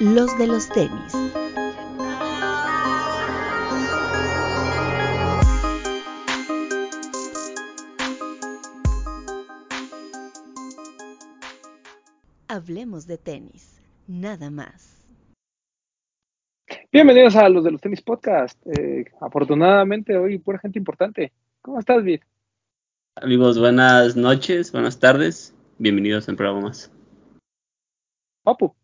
los de los tenis. Hablemos de tenis, nada más. Bienvenidos a los de los tenis podcast. Eh, afortunadamente hoy pura gente importante. ¿Cómo estás, Vid? Amigos, buenas noches, buenas tardes. Bienvenidos al programa más. Papu.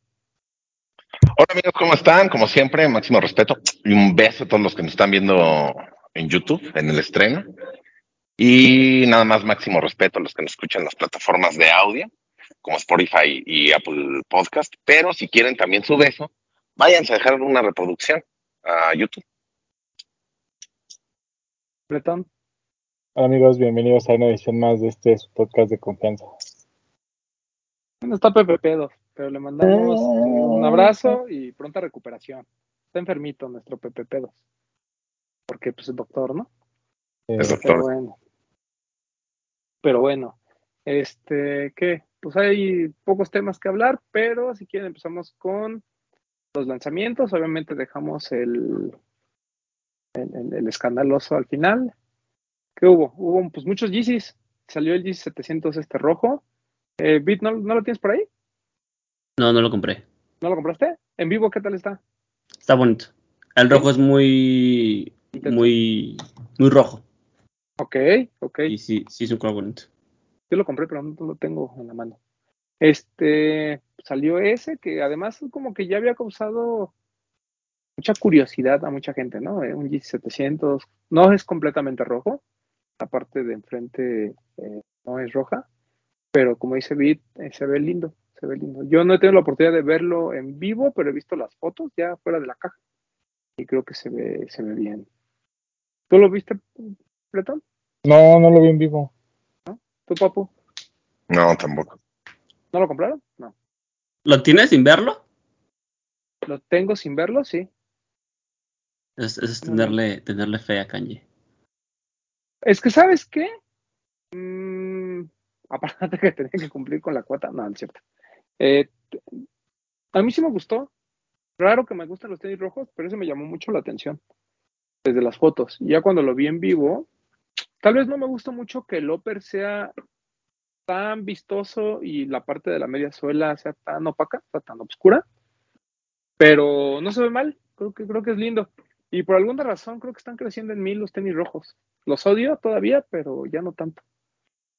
Hola amigos, ¿cómo están? Como siempre, máximo respeto y un beso a todos los que nos están viendo en YouTube, en el estreno. Y nada más máximo respeto a los que nos escuchan en las plataformas de audio, como Spotify y Apple Podcast. Pero si quieren también su beso, váyanse a dejar una reproducción a YouTube. Bretón. Hola amigos, bienvenidos a una edición más de este podcast de confianza. Bueno, está Pepe Pedo, pero le mandamos un abrazo y pronta recuperación. Está enfermito nuestro Pepe Pedos. Porque pues es doctor, ¿no? Es Pero doctor. bueno. Pero bueno, este, ¿qué? Pues hay pocos temas que hablar, pero si quieren empezamos con los lanzamientos. Obviamente dejamos el, el, el- el escandaloso al final. ¿Qué hubo? Hubo pues muchos Yeezys. Salió el Yeezy 700 este rojo. Eh, Bit, ¿no, ¿no lo tienes por ahí? No, no lo compré. ¿No lo compraste? ¿En vivo qué tal está? Está bonito. El rojo es muy, muy, muy rojo. Ok, ok. Y sí, sí es un color bonito. Yo lo compré, pero no lo tengo en la mano. Este salió ese que además como que ya había causado mucha curiosidad a mucha gente, ¿no? Eh, Un G700 no es completamente rojo, la parte de enfrente eh, no es roja, pero como dice Bit, eh, se ve lindo, se ve lindo. Yo no he tenido la oportunidad de verlo en vivo, pero he visto las fotos ya fuera de la caja y creo que se ve, se ve bien. ¿Tú lo viste, Bretón? No, no lo vi en vivo. ¿Tú, Papu? No, tampoco. ¿No lo compraron? No. ¿Lo tienes sin verlo? Lo tengo sin verlo, sí. Es, es No, tenerle, tenerle fe a Kanye. Es que, ¿sabes qué? Mm, aparte que tenía que cumplir con la cuota, no, no es cierto. Eh, a mí sí me gustó. Raro que me gusten los tenis rojos, pero eso me llamó mucho la atención desde las fotos. Ya cuando lo vi en vivo, tal vez no me gustó mucho que el upper sea tan vistoso y la parte de la media suela sea tan opaca, sea, tan oscura, pero no se ve mal. Creo que creo que es lindo. Y por alguna razón creo que están creciendo en mí los tenis rojos. Los odio todavía, pero ya no tanto.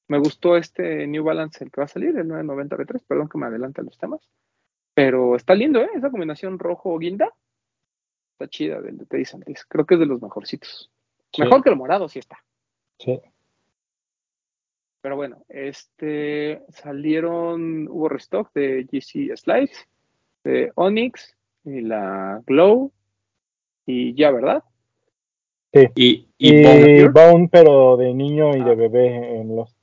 Me gustó este New Balance, el que va a salir, el 990 B3, perdón que me adelante a los temas. Pero está lindo, ¿eh? Esa combinación rojo-guinda. Está chida del de Teddy Santis. Creo que es de los mejorcitos. Sí. Mejor que el morado, sí está. Sí. Pero bueno, este salieron, hubo restock de GC Slides, de Onyx y la Glow. Y ya, ¿verdad? Sí. Y, y Y, pero de niño y Ah. de bebé en los.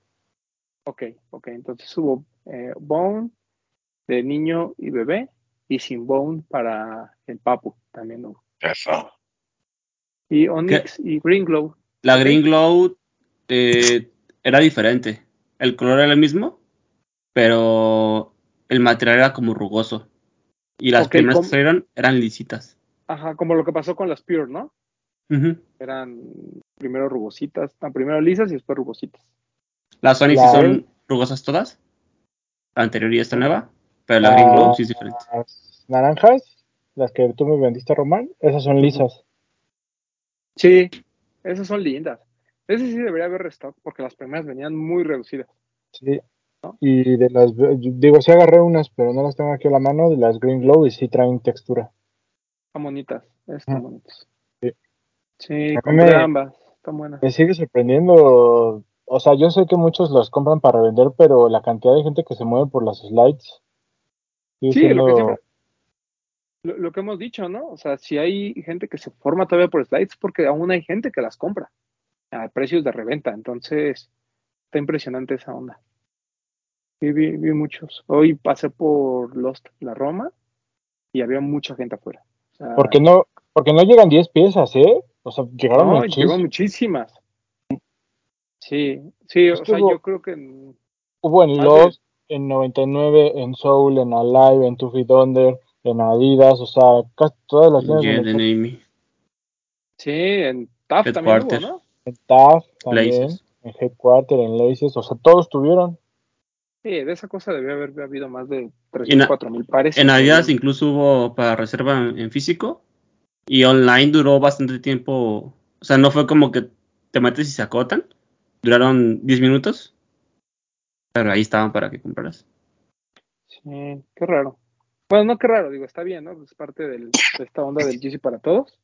Ok, ok. Entonces hubo eh, Bone de niño y bebé y sin Bone para el Papu también hubo. Eso. Y Onyx y Green Glow. La. Green Glow eh, era diferente. El color era el mismo, pero el material era como rugoso. Y las primeras que salieron eran lisitas. Ajá, como lo que pasó con las Pure, ¿no? Eran primero rugositas, no, primero lisas y después rugositas. Las Sonic La sí son rugosas todas. La anterior y esta nueva. Pero la Green Glow sí es diferente. Las naranjas, las que tú me vendiste, Román, esas son lisas. Sí, esas son lindas. Ese sí debería haber restock porque las primeras venían muy reducidas. Sí. Y de las, digo, sí agarré unas, pero no las tengo aquí a la mano, de las Green Glow y sí traen textura. Están bonitas, están Ujú. bonitas. Sí. Sí, compré me- ambas, están buenas. Me sigue sorprendiendo, o sea, yo sé que muchos los compran para revender, pero la cantidad de gente que se mueve por las slides. Sí, lo que siendo- siempre, lo, lo que hemos dicho, ¿no? O sea, si hay gente que se forma todavía por slides, porque aún hay gente que las compra a precios de reventa. Entonces, está impresionante esa onda. Sí, vi, vi muchos. Hoy pasé por Lost, la Roma, y había mucha gente afuera. O sea, Porque no, porque no llegan 10 piezas, ¿eh? O sea, llegaron no, muchísimas. llegó muchísimas. Sí, sí, o sea, yo creo que en- Hubo en Lost, en 99, en Soul, en Alive, en Two Feet Under, en Adidas, o sea, casi todas las de and Amy. Sí, en TAF también hubo. ¿no? en TAF también, Laces. en Headquarter, en Laces, o sea, todos tuvieron. Sí, de esa cosa debió haber habido más de Y 3.000, na- 4.000 pares. En Adidas incluso hubo para reserva en, en físico y online duró bastante tiempo. O sea, no fue como que te metes y se acotan. Duraron 10 minutos. Pero ahí estaban para que compraras. Sí, qué raro. Bueno, no qué raro, digo, está bien, ¿no? Es parte del- de esta onda del GC para todos.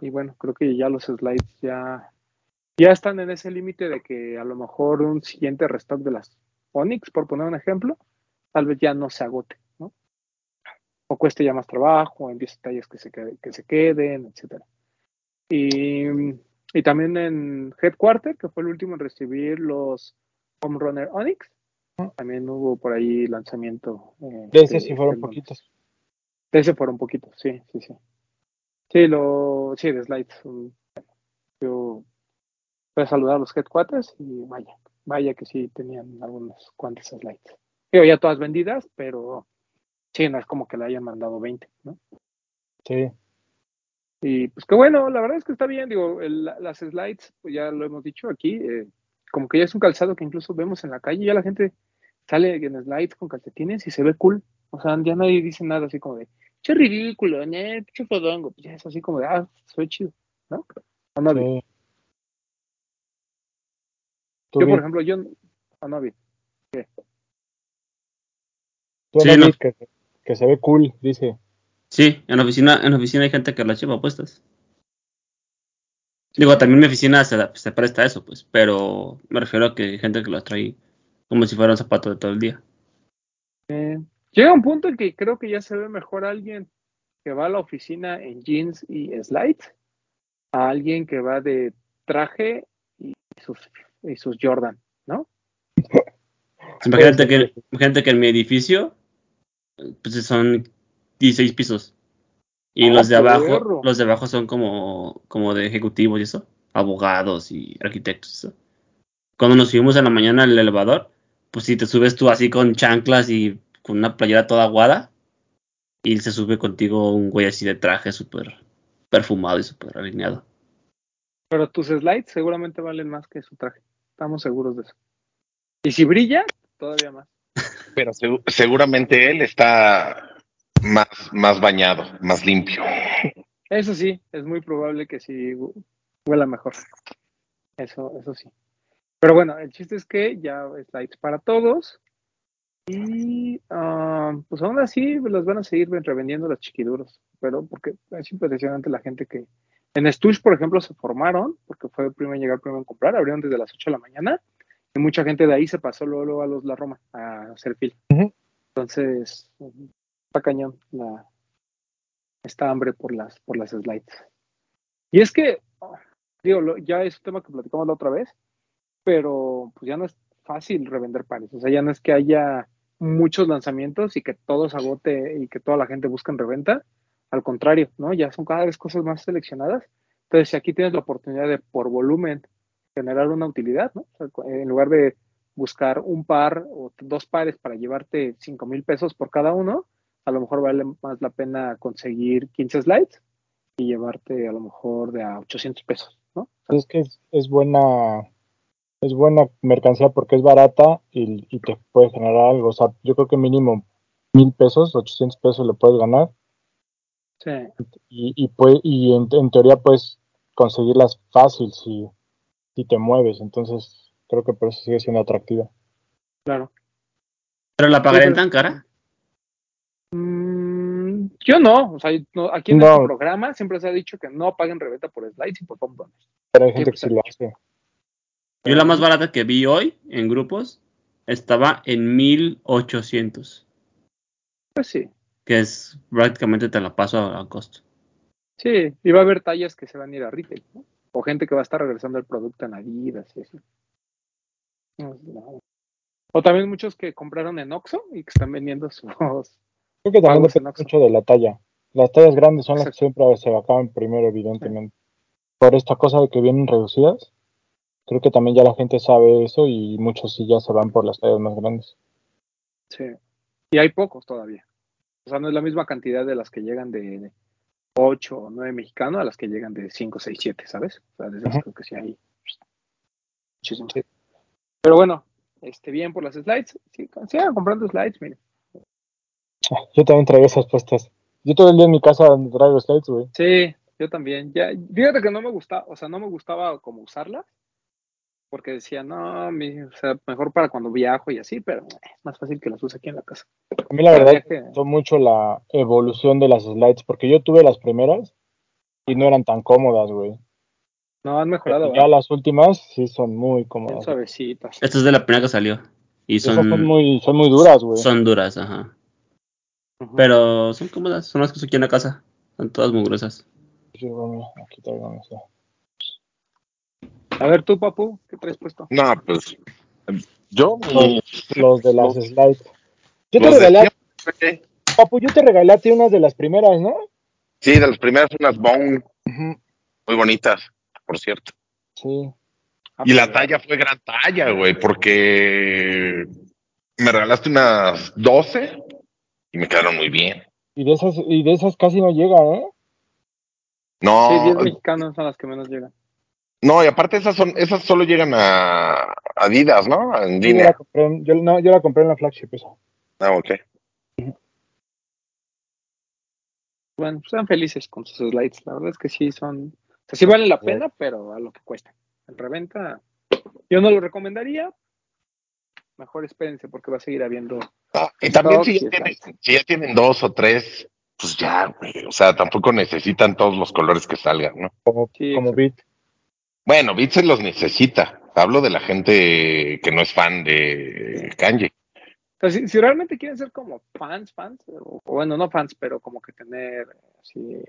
Y bueno, creo que ya los slides ya, ya están en ese límite de que a lo mejor un siguiente restock de las Onyx, por poner un ejemplo, tal vez ya no se agote, ¿no? O cueste ya más trabajo, en 10 detalles que se, que se queden, etcétera. Y, y también en Headquarter, que fue el último en recibir los Home Runner Onyx, también hubo por ahí lanzamiento. eh, De ese sí fueron poquitos. De ese fueron poquitos, sí, sí, sí. Sí, lo, sí, de slides. Yo voy a saludar a los headquarters y vaya, vaya que sí tenían algunos cuantos slides. Digo, ya todas vendidas, pero sí, no es como que le hayan mandado 20, ¿no? Sí. Y pues qué bueno, la verdad es que está bien, digo, el- las slides, pues ya lo hemos dicho aquí, eh, como que ya es un calzado que incluso vemos en la calle, ya la gente sale en slides con calcetines y se ve cool. O sea, ya nadie dice nada así como de, che ridículo, ne, che fodongo. Pues ya es así como de, ah, ve chido, ¿no? ¿O no, Vi? sí. Yo, por ejemplo, yo, ¿o no, Vi? tú Sí, no, que, que se ve cool, dice. Sí, en la oficina, en la oficina hay gente que las lleva puestas. Digo, también mi oficina se, se presta a eso, pues, pero me refiero a que hay gente que las trae como si fuera un zapato de todo el día. Eh, llega un punto en que creo que ya se ve mejor alguien que va a la oficina en jeans y slides a alguien que va de traje y sus, y sus Jordan, ¿no? Imagínate ser que, imagínate que en mi edificio pues son 16 pisos. Y ¡Ah, los de abajo, perro! los de abajo son como, como de ejecutivos y eso, abogados y arquitectos. y Eso. Cuando nos subimos en la mañana al elevador, pues si te subes tú así con chanclas y con una playera toda aguada, y se sube contigo un güey así de traje súper perfumado y súper alineado. Pero tus slides seguramente valen más que su traje. Estamos seguros de eso. Y si brilla, todavía más. Pero segu- seguramente él está más, más bañado, más limpio. Eso sí, es muy probable que sí hu- huela mejor. Eso, eso sí. Pero bueno, el chiste es que ya slides para todos. Y ah, pues aún así los van a seguir revendiendo los chiquiduros. Pero porque es impresionante la gente que. En Stush, por ejemplo, se formaron, porque fue el primero en llegar, primero en comprar, abrieron desde las 8 de la mañana. Y mucha gente de ahí se pasó luego, luego a los La Roma a hacer fila. Entonces, está cañón la, esta hambre por las, por las slides. Y es que, digo, lo- ya es un tema que platicamos la otra vez, pero pues ya no es fácil revender pares. O sea, ya no es que haya muchos lanzamientos y que todo se agote y que toda la gente busque en reventa. Al contrario, ¿no? Ya son cada vez cosas más seleccionadas. Entonces, si aquí tienes la oportunidad de, por volumen, generar una utilidad, ¿no? O sea, en lugar de buscar un par o dos pares para llevarte 5 mil pesos por cada uno, a lo mejor vale más la pena conseguir 15 slides y llevarte a lo mejor de a 800 pesos, ¿no? Es que es, es buena es buena mercancía porque es barata y, y te puede generar algo. O sea, yo creo que mínimo mil pesos, 800 pesos le puedes ganar Sí, y, y, puede- y en, en teoría puedes conseguirlas fácil si, si te mueves. Entonces, creo que por eso sigue siendo atractiva. claro. ¿Pero la pagarían tan cara? Yo no, o sea, no- aquí en No. este programa siempre se ha dicho que no paguen reventa por slides y por pompones. Pero hay gente que sí se lo ha hace. Yo la más barata que vi hoy en grupos estaba en 1800, Pues sí, que es prácticamente te la paso a, a costo. sí, y va a haber tallas que se van a ir a retail, ¿no? O gente que va a estar regresando el producto en Adidas y así. No. O también muchos que compraron en Oxxo y que están vendiendo sus... Creo que también depende mucho de la talla. Las tallas grandes son las que siempre se acaban primero, evidentemente. Por esta cosa de que vienen reducidas, creo que también ya la gente sabe eso y muchos sí ya se van por las tallas más grandes. Sí. Y hay pocos todavía. O sea, no es la misma cantidad de las que llegan de 8 o 9 mexicanos a las que llegan de 5, 6, 7, ¿sabes? O sea, de esas Ujú. creo que sí hay muchísimo. Pero bueno, este, bien por las slides. Sí, sigan comprando slides, miren. Ah, Yo también traigo esas puestas. Yo todo el día en mi casa traigo slides, güey. Sí, yo también. Ya, fíjate que no me gustaba, o sea, no me gustaba como usarlas, porque decía, no, mi- o sea, mejor para cuando viajo y así, pero eh, es más fácil que las use aquí en la casa. A mí la verdad me viaje, gustó mucho la evolución de las slides, porque yo tuve las primeras y no eran tan cómodas, güey. no han mejorado, Pero ya ¿verdad? las últimas sí son muy cómodas. suavecitas. Esta es de la primera que salió. Y son, son muy, son muy duras, güey. son duras, ajá. Pero son cómodas, son las que uso aquí en la casa. Son todas muy gruesas. Sí, bueno, aquí traigo esa. A ver tú, papu, ¿qué traes puesto? No, pues yo Los, los de las los- slides. Yo te regalé, papu, yo te regalé a ti unas de las primeras, ¿no? Sí, de las primeras unas Bone muy bonitas, por cierto. Sí. Ah, Y la pues, talla fue gran talla, güey, porque me regalaste unas 12 y me quedaron muy bien. Y de esas, y de esas casi no llegan, ¿eh? No, Sí, 10 mexicanos son las que menos llegan. no, y aparte esas son, esas solo llegan a Adidas, ¿no? En Sí, yo, la compré en, yo, no, yo la compré en la flagship esa. Ah, ok. Bueno, pues sean felices con sus slides. La verdad es que sí son, o sea, sí valen la pena, pero a lo que cuesta. En reventa, yo no lo recomendaría. Mejor espérense porque va a seguir habiendo. Ah, y también si ya, tienen, si ya tienen dos o tres, pues ya, güey. O sea, tampoco necesitan todos los colores que salgan, ¿no? Como, Sí, como. Beat. Bueno, Beat se los necesita. Hablo de la gente que no es fan de. O sea, si, si realmente quieren ser como fans, fans, o, o bueno, no fans, pero como que tener así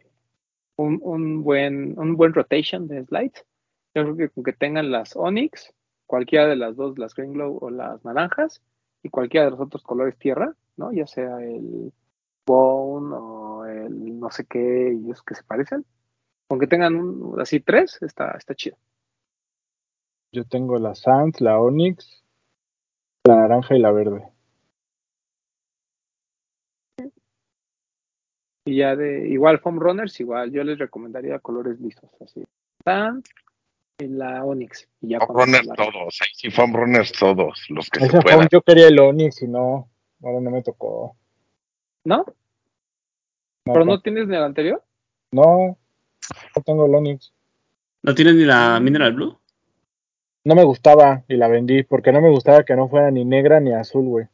un, un buen un buen rotation de slides, yo creo que con que tengan las Onyx, cualquiera de las dos, las Green Glow o las naranjas, y cualquiera de los otros colores tierra, ¿no? Ya sea el Bone o el no sé qué, y esos que se parecen. Con que tengan un, así tres, está, está chido. Yo tengo la Sans, la Onyx, la naranja y la verde. Y ya de igual Foam Runners, igual yo les recomendaría colores lisos, así. Tan y la Onyx. Y ya runners la- todos, ahí sí, foam runners todos, los que se puedan. yo quería el Onyx y no, ahora no me tocó. ¿No? No, ¿Pero no tienes ni el anterior? no, no tengo el Onyx. ¿No tienes ni la Mineral Blue? No me gustaba y la vendí porque no me gustaba que no fuera ni negra ni azul, güey.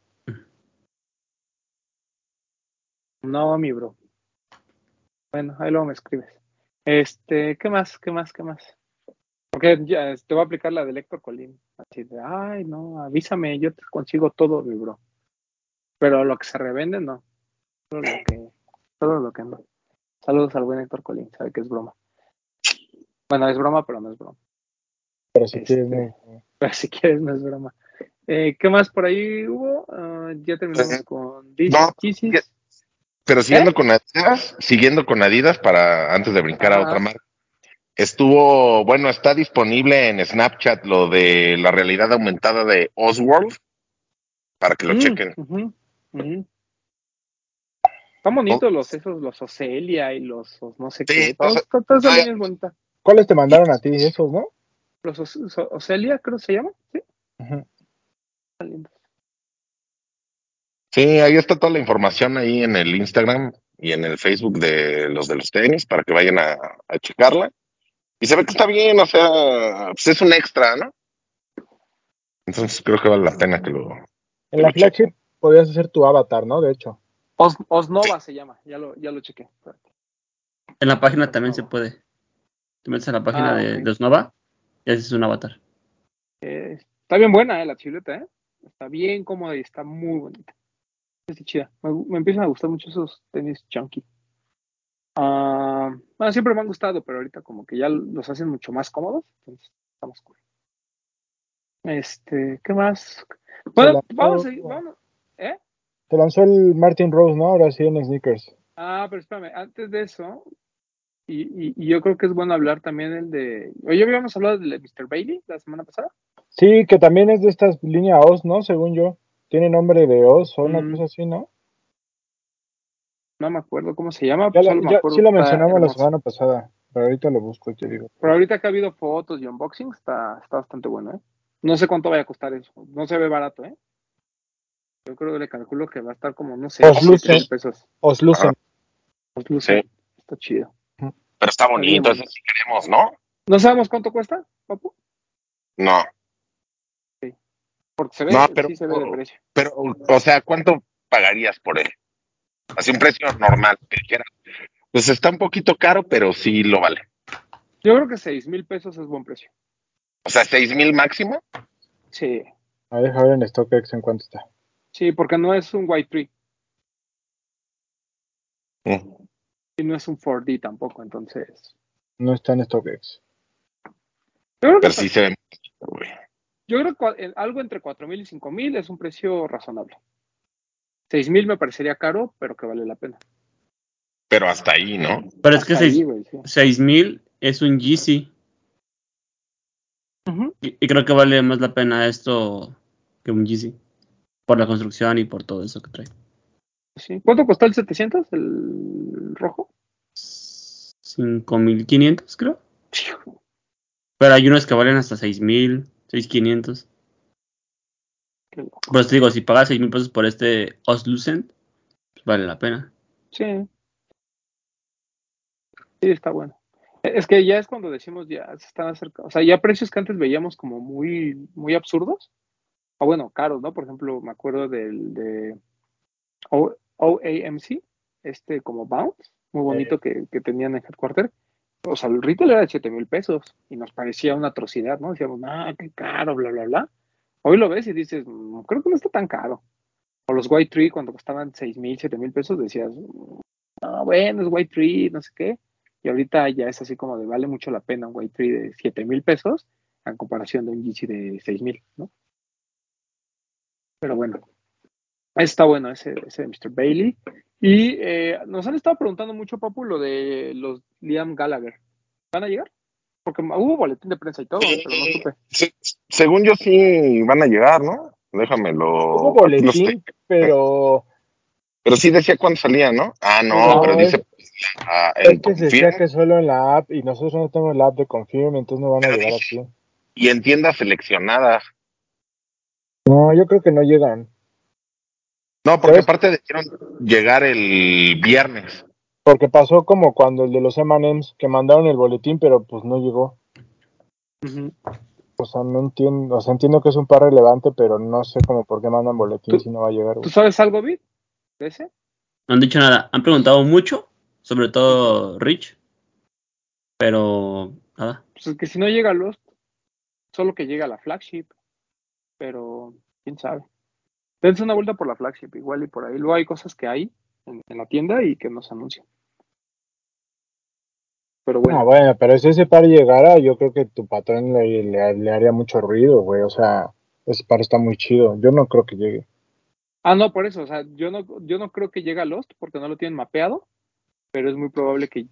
No, mi bro. Bueno, ahí luego me escribes. Este, ¿qué más? ¿Qué más? ¿Qué más? Porque ya te voy a aplicar la de Héctor Colín. Así de, ay, no, avísame, yo te consigo todo, mi bro. Pero lo que se revende, no. Solo lo que, solo lo que no. Saludos al buen Héctor Colín, sabe que es broma. Bueno, es broma, pero no es broma. Pero si Este, quieres, no. Pero si quieres, no es broma. Eh, ¿Qué más por ahí hubo? Ah, ya terminamos Eh, con This no, Pero siguiendo ¿Eh? con Adidas, siguiendo con Adidas para antes de brincar a otra marca. Estuvo, bueno, está disponible en Snapchat lo de la realidad aumentada de Oswald para que lo Mm, chequen. Están bonitos los esos, los Ocelia y los, los no sé Sí, qué. Todos, ah, línea es bonita. ¿Cuáles te mandaron a ti? Esos, ¿no? Los Ocelia, creo que se llama. Sí, están lindos. Sí, ahí está toda la información ahí en el Instagram y en el Facebook de los de los tenis para que vayan a, a checarla. Y se ve que está bien, o sea, pues es un extra, ¿no? Entonces creo que vale la pena que lo... En la flagship podías hacer tu avatar, ¿no? De hecho. Os, Osnova se llama, ya lo, ya lo chequé. En la página también se puede. Te metes a la página Ah, de, ok. de Osnova y haces un avatar. Eh, está bien buena eh, la chuleta, ¿eh? Está bien cómoda y está muy bonita. Está chida. Me, me empiezan a gustar mucho esos tenis chunky. Ah, bueno, siempre me han gustado, pero ahorita como que ya los hacen mucho más cómodos. Entonces, estamos cool. Este, ¿qué más? Bueno, vamos a seguir, vamos. ¿Eh? Te lanzó el Martin Rose, ¿no? Ahora sí en sneakers. Ah, pero espérame, antes de eso, y, y, y yo creo que es bueno hablar también el de. Oye, habíamos hablado del de Mr. Bailey la semana pasada. Sí, que también es de esta línea Oz, ¿no? Según yo. Tiene nombre de Oz o una Mm. cosa así, ¿no? No me acuerdo cómo se llama. Ya la- solo me ya- acuerdo sí lo mencionamos la semana pasada, pero ahorita lo busco y te digo. Pero ahorita que ha habido fotos y unboxing, está, está bastante bueno, ¿eh? No sé cuánto vaya a costar eso. No se ve barato, ¿eh? Yo creo que le calculo que va a estar como, no sé, Pues luce. 7 mil pesos. Os lucen. Pues luce. Sí. Está chido. Pero está bonito, ese sí queremos, ¿no? ¿No sabemos cuánto cuesta, papu? No. Porque se ve, No, pero- sí se ve de precio. Pero, o sea, ¿cuánto pagarías por él? Así un precio normal. Pues está un poquito caro, pero sí lo vale. Yo creo que 6 mil pesos es buen precio. O sea, seis mil máximo. Sí, A ver, deja ver en StockX en cuánto está. sí, porque no es un white tree Mm. y no es un 4D tampoco, entonces. No está en StockX. Yo creo que, Pero sí se ve. güey. yo creo que algo entre 4 mil y 5 mil es un precio razonable. 6 mil me parecería caro, pero que vale la pena. Pero hasta ahí, ¿no? Pero es que ahí, seis- sí. 6000 es un Yeezy. Ujú. Y, y creo que vale más la pena esto que un Yeezy. Por la construcción y por todo eso que trae. Sí. ¿Cuánto costó el 700, el rojo? 5500, creo. Pero hay unos que valen hasta 6000, 6500. Loco. Pero te digo, si pagas 6000 pesos por este Oslucent, pues vale la pena. Sí. Sí, está bueno. Es que ya es cuando decimos ya se están acercando. O sea, ya precios que antes veíamos como muy, muy absurdos. O bueno, caros, ¿no? Por ejemplo, me acuerdo del de O- OAMC, este como Bounce, muy bonito que, que tenían en Headquarter. O sea, el retail era de 7 mil pesos y nos parecía una atrocidad, ¿no? Decíamos, ah, qué caro, bla, bla, bla. Hoy lo ves y dices, "Mm, creo que no está tan caro. O los White Tree, cuando costaban 6 mil, 7 mil pesos, decías, no, bueno, es White Tree, no sé qué. Y ahorita ya es así como de vale mucho la pena un White Tree de 7 mil pesos en comparación de un Yeezy de 6 mil, ¿no? Pero bueno, está bueno ese, ese de Mr. Bailey. Y eh, nos han estado preguntando mucho, Papu, lo de los Liam Gallagher. ¿Van a llegar? Porque hubo boletín de prensa y todo, pero no supe. Sí, según yo sí van a llegar, ¿no? Déjamelo. Hubo boletín, pero Pero sí decía cuándo salía, ¿no? Ah, no, No, pero es- dice ah, es que se decía que solo en la app y nosotros no tenemos la app de Confirm, entonces no van a Pero llegar aquí. y en tiendas seleccionadas. No, yo creo que no llegan. No, porque ¿Sabes? aparte debieron llegar el viernes. Porque pasó como cuando el de los M&M's que mandaron el boletín, pero pues no llegó. O sea, no entiendo, o sea, entiendo que es un par relevante, pero no sé como por qué mandan boletín ¿Tú- si no va a llegar. ¿Tú güey. sabes algo, Vid? ¿De ese? No han dicho nada. Han preguntado mucho, sobre todo Rich. Pero nada. Pues es que si no llega a Lost, solo que llega a la flagship. Pero, quién sabe. Dense una vuelta por la flagship, igual y por ahí. Luego hay cosas que hay en, en la tienda y que no se anuncian. Pero bueno, No, bueno, pero si ese par llegara, yo creo que tu patrón le, le- le haría mucho ruido, güey. O sea, ese par está muy chido. Yo no creo que llegue. ah, no, por eso, o sea, yo no, yo no creo que llegue a Lost porque no lo tienen mapeado, pero es muy probable que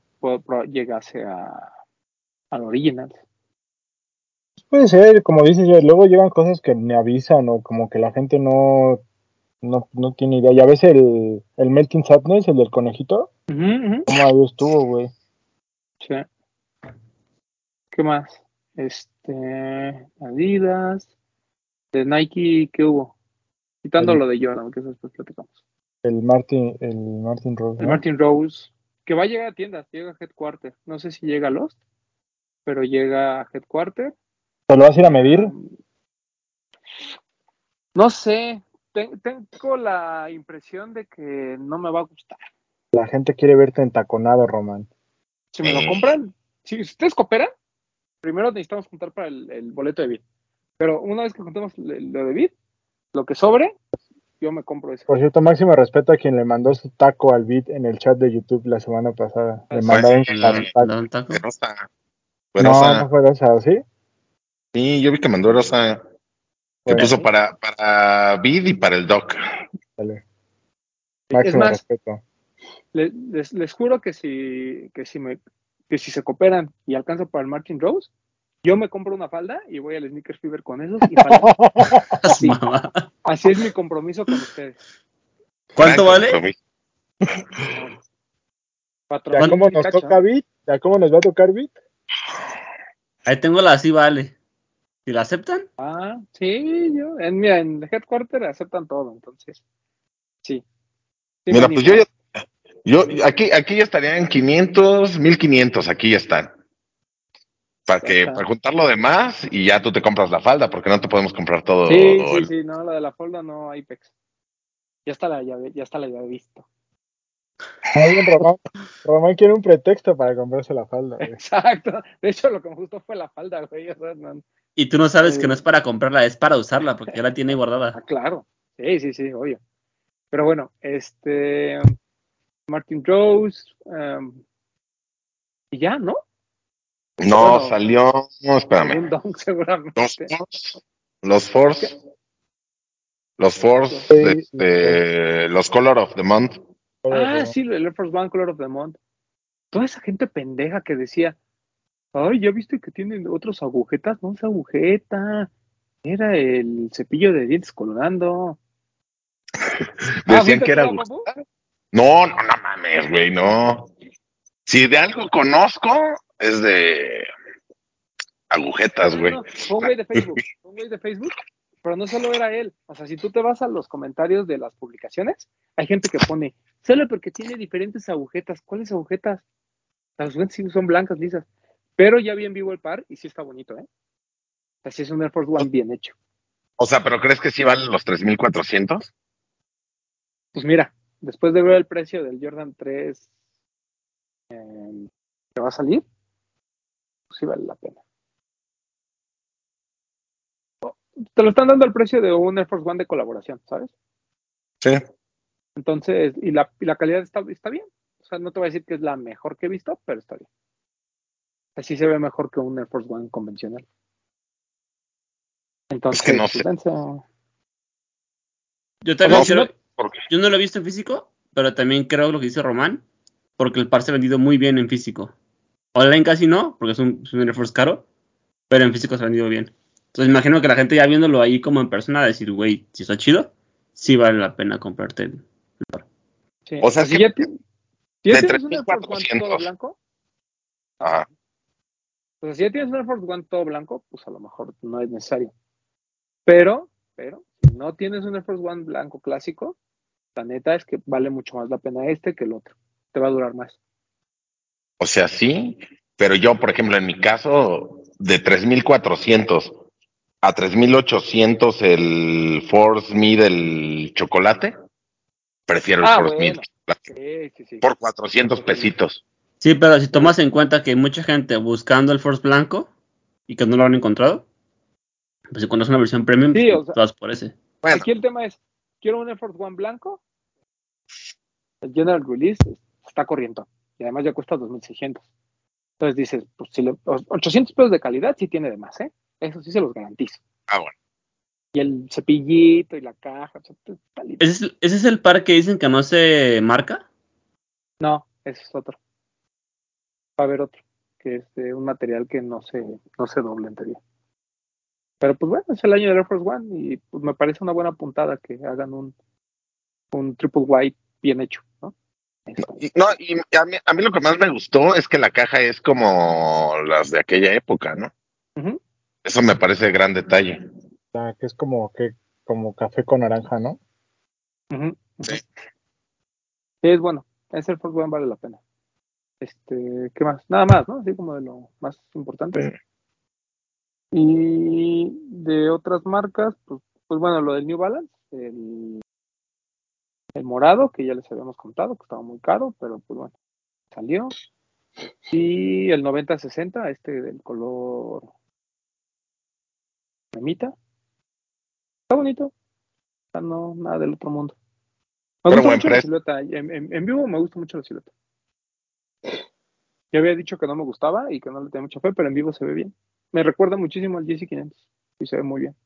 llegase a al original. Puede ser, como dices, luego llegan cosas que me avisan o como que la gente no, no, no tiene idea. Ya ves el, el Melting Sadness, el del conejito, Ujú, ujú. ¿cómo ahí estuvo, güey? Sí. ¿Qué más? Este, Adidas, de Nike, ¿qué hubo? Quitando lo de Jordan, que eso después platicamos. El Martin, el Martin Rose. El ¿no? Martin Rose, que va a llegar a tiendas, llega a Headquarter. No sé si llega a Lost, pero llega a Headquarter. ¿Te lo vas a ir a medir? No sé, tengo la impresión de que no me va a gustar. La gente quiere verte entaconado, Román. Si me lo compran, si ustedes cooperan, primero necesitamos juntar para el, el boleto de Bit. Pero una vez que juntemos lo de Bit, lo que sobre, yo me compro ese. Por cierto, máximo respeto a quien le mandó su taco al beat en el chat de YouTube la semana pasada. Le mandaron su ¿Le taco. Verosa. No, Verosa. no fue Rosa, ¿sí? Sí, yo vi que mandó Verosa. Que Bueno, puso para, para Vid y para el Doc. Es más, respeto. les, les juro que si, que si me que si se cooperan y alcanzo para el Martin Rose, yo me compro una falda y voy al Sneakers Fever con esos y falda. Así es mi compromiso con ustedes. ¿Cuánto vale? ¿Ya cómo nos cacho, toca Bit? ¿Ya cómo nos va a tocar Bit? Ahí tengo la así vale. Si la aceptan, Ah, sí, yo, en, mira, en Headquarter aceptan todo, entonces, sí. Sí, Mira, pues yo ya, yo aquí, aquí ya estaría en 500, 1500, aquí ya están. Para que, para juntar lo demás y ya tú te compras la falda, porque no te podemos comprar todo. Sí, sí, el- sí, no, la de la folda no hay pex. Ya está la llave, ya está la llave visto. Muy bien, Román. Román quiere un pretexto para comprarse la falda. güey. Exacto. De hecho, lo que me gustó fue la falda, güey. O sea, no- y tú no sabes Sí. que no es para comprarla, es para usarla, porque ya la tiene Ah, guardada. claro. Sí, sí, sí, obvio. Pero bueno, este. Martin Rose. em, y ya, ¿no? No, Bueno, salió, no, Un espérame. don, seguramente. Los Force, los Force, los Force, este, los Color of the Month. Ah, sí, el Air Force One Color of the Month. Toda esa gente pendeja que decía, ay, ¿ya viste que tienen otros agujetas? No es agujeta. Era el cepillo de dientes colgando. Ah, Decían ¿fuiste que era agujeta. No, no, no mames, güey, no. Si de algo conozco, es de agujetas, güey. no, fue un güey de Facebook. Fue un güey de Facebook. Pero no solo era él. O sea, si tú te vas a los comentarios de las publicaciones, hay gente que pone, solo porque tiene diferentes agujetas. ¿Cuáles agujetas? Las agujetas sí son blancas, lisas. Pero ya vi en vivo el par y sí está bonito, ¿eh? O sea, sí es un Air Force One bien hecho. O sea, ¿pero crees que sí valen los 3400? Pues mira, después de ver el precio del Jordan 3 eh, que va a salir, pues sí vale la pena. Te lo están dando al precio de un Air Force One de colaboración, ¿sabes? Sí. Entonces, y la, y la calidad está, está bien. O sea, no te voy a decir que es la mejor que he visto, pero está bien. Así se ve mejor que un Air Force One convencional. Entonces, que no pues, sé. Yo también No, creo, no- ¿Por qué? yo no lo he visto en físico, pero también creo lo que dice Román, porque el par se ha vendido muy bien en físico. Online casi no, porque es un, es un Air Force caro, pero en físico se ha vendido bien. Entonces imagino que la gente ya viéndolo ahí como en persona, decir, güey, si está chido, sí vale la pena comprarte el, el par. sí. O sea, si es ya, ti- si ya de tienes un Air Force One 3,400. todo blanco, Ah, O sea, si ya tienes un Air Force One todo blanco, pues a lo mejor no es necesario. Pero, pero, si no tienes un Air Force One blanco clásico, la neta es que vale mucho más la pena este que el otro. Te va a durar más. o sea, sí, pero yo, por ejemplo, en mi caso, de 3400 a 3800 el Force Me del chocolate, prefiero el Ah, Force bueno. Me Sí, sí, sí. por 400 pesitos. Sí, pero si tomas en cuenta que hay mucha gente buscando el Force blanco y que no lo han encontrado, pues si cuando es una versión premium, Sí, pues, o sea- vas por ese. Bueno, Aquí el tema es, quiero un Air Force One blanco. El General Release está corriendo. Y además ya cuesta 2.600. Entonces dices, pues si le, 800 pesos de calidad sí tiene de más, ¿eh? Eso sí se los garantizo. ah, bueno. Y el cepillito y la caja. o sea. ¿Ese es, ese es el par que dicen que no se marca? No, ese es otro. Va a haber otro, que es de un material que no se, no se dobla en teoría. Pero pues bueno, es el año del Air Force One y pues me parece una buena puntada que hagan un, un triple white bien hecho, ¿no? Eso. No, y a mí, a mí lo que más me gustó es que la caja es como las de aquella época, ¿no? Eso me parece gran detalle. Que es como que como café con naranja, ¿no? Sí. Sí, es bueno. Ese Air Force One vale la pena. Este, ¿qué más? Nada más, ¿no? Así como de lo más importante. Sí. Y de otras marcas, pues, pues bueno, lo del New Balance, el, el morado, que ya les habíamos contado, que estaba muy caro, pero pues bueno, salió. Y el 90-60, este del color cremita. Está bonito. No, nada del otro mundo. Me Pero gusta mucho la silueta. En, en- en vivo me gusta mucho la silueta. Ya había dicho que no me gustaba y que no le tenía mucha fe, pero en vivo se ve bien. Me recuerda muchísimo al GC500 y se ve muy bien.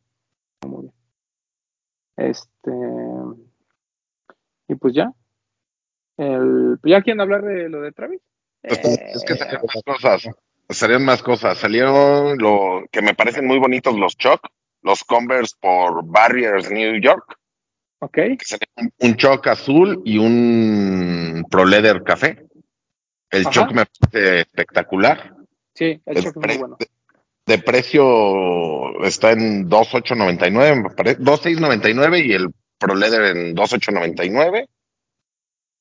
Muy bien. Este. Y pues ya. El, ¿Ya quieren hablar de lo de Travis? Pues, Eh, es que salieron más cosas. Salieron más cosas. Salieron lo que me parecen muy bonitos los Choc, los Converse por Barriers New York, ok. que un, Choc azul y un Pro Leather café. El Ajá. Choc me parece espectacular. Sí, el El Choc es muy bueno. De precio está en 2.899, me parece, 2.699 y el Pro Leather en 2.899.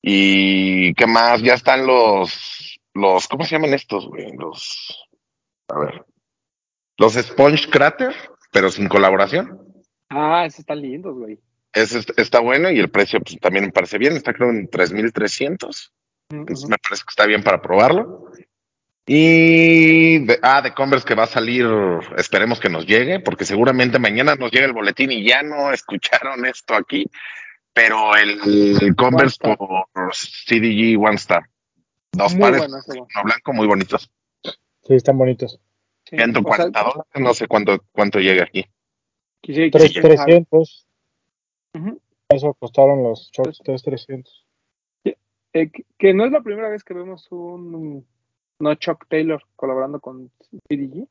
Y qué más, ya están los, los, ¿cómo se llaman estos, güey? Los, a ver, los Sponge Crater, pero sin colaboración. Ah, esos están lindos, güey. Ese est- está bueno y el precio pues, también me parece bien, está creo en 3.300. Entonces ujú. me parece que está bien para probarlo. Y de, ah, de Converse que va a salir, esperemos que nos llegue, porque seguramente mañana nos llega el boletín y ya no escucharon esto aquí, pero el, el Converse por CDG One Star. Dos Muy pares, uno blanco, muy bonitos. Sí, están bonitos. Sí. 140 O sea, dólares, no sé cuánto, cuánto llega aquí. quisiera- Tres, quisiera pensar- 300. Ujú. Eso costaron los shorts, 3, 300. Eh, que, que no es la primera vez que vemos un no Chuck Taylor colaborando con CDG.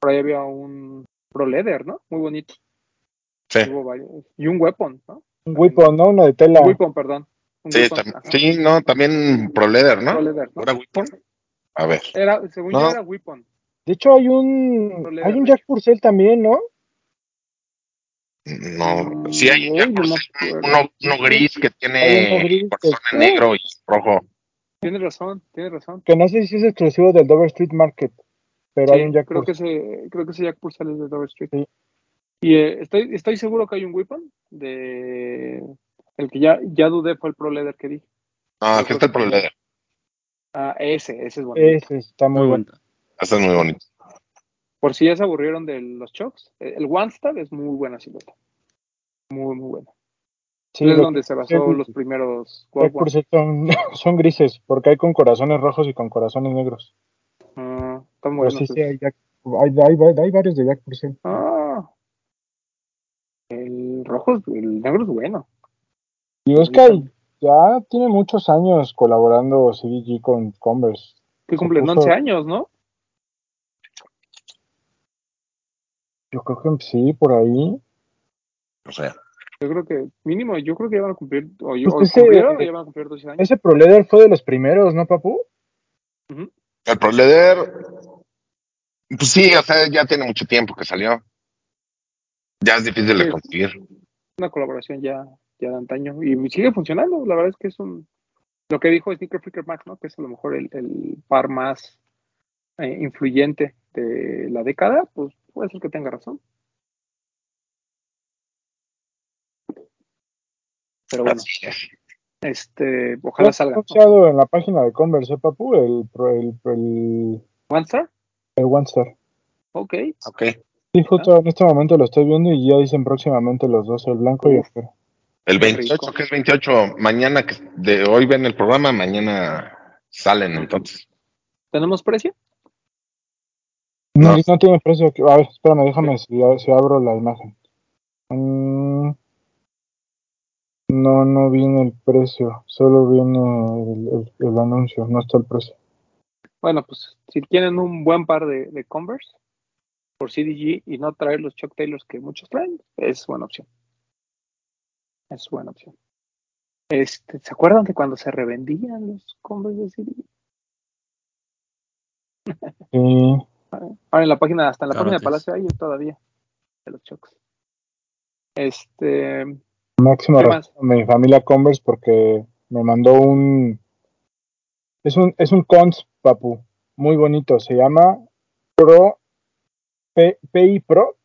Por ahí había un Pro Leather, ¿no? Muy bonito. Sí, Hubo varios. Y un Weapon, ¿no? Un Weapon, ¿no? Uno de tela. Un Weapon, perdón. Un sí, Weapon, tam- ajá. sí, no, también Pro Leather, ¿no? Pro Leather, ¿no? ¿Era Weapon? A ver, Era, según No. yo era Weapon. De hecho, hay un. Leather, Hay un Jack. Purcell también, ¿no? No, sí hay no acuerdo. uno, uno gris que tiene uno gris corazón que- en negro y rojo. Tienes razón, tienes razón. Que no sé si es exclusivo del Dover Street Market. Pero hay un Jack creo que ese, creo que ese Jack Purcell es de Dover Street. Sí. Y eh, estoy, estoy seguro que hay un Weapon de el que ya, ya dudé fue el Pro Leather que dije. Ah, creo está el Pro. Leather. Ah, ese, ese es bonito. Ese está muy Muy bueno. bonito. Este es muy bonito. Por si ya se aburrieron de los Chucks, eh, el One Star es muy buena silueta. Muy, muy buena. Sí, es donde se basó los primeros son, son grises, porque hay con corazones rojos y con corazones negros. Ah, están buenos. sí, sí, hay, Jack- hay, hay- hay varios de Jack Purcell. Ah. El rojo, el negro es bueno. Y es que ya tiene muchos años colaborando CDG con Converse. Que cumplen puso- 11 años, ¿no? Yo creo que sí, por ahí. O sea, Yo creo que, mínimo, yo creo que ya van a cumplir, o, yo, Pues o ese- cumplieron o ya van a cumplir 12 años. Ese Pro Leather fue de los primeros, ¿no, papu? El Pro Leather, pues sí, o sea, ya tiene mucho tiempo que salió. Ya es difícil de conseguir. Una colaboración ya, ya de antaño. Y sigue funcionando. La verdad es que es un. Lo que dijo Sneaker Freaker Max, ¿no? Que es a lo mejor el, el par más eh, influyente de la década. Pues puede ser que tenga razón. Pero bueno, este, ojalá está salga. anunciado en la página de Converse, ¿eh, papu, el, Pro- el, el, ¿One Star? el One Star. Ok. Ok. Sí, justo en este momento lo estoy viendo y ya dicen próximamente los dos, el blanco y el negro. El Qué 28, rico. que es 28, mañana, que de hoy ven el programa, mañana salen entonces. ¿Tenemos precio? No, No. no tiene precio. A ver, espérame, déjame si, si abro la imagen. Mm, no, no viene el precio, solo viene el, el- el anuncio, no está el precio. Bueno, pues si quieren un buen par de, de Converse por CDG y no traer los Chuck Taylors que muchos traen, es buena opción. Es buena opción. Este, ¿Se acuerdan que cuando se revendían los Converse de CDG? Sí, Ahora en la página, hasta en la Claro página de Palacio hay todavía de los Chucks. Este, máximo ¿Qué respeto a mi familia Converse porque me mandó un... Es un, es un cons, papu, muy bonito, se llama Pro, P- PI Pro,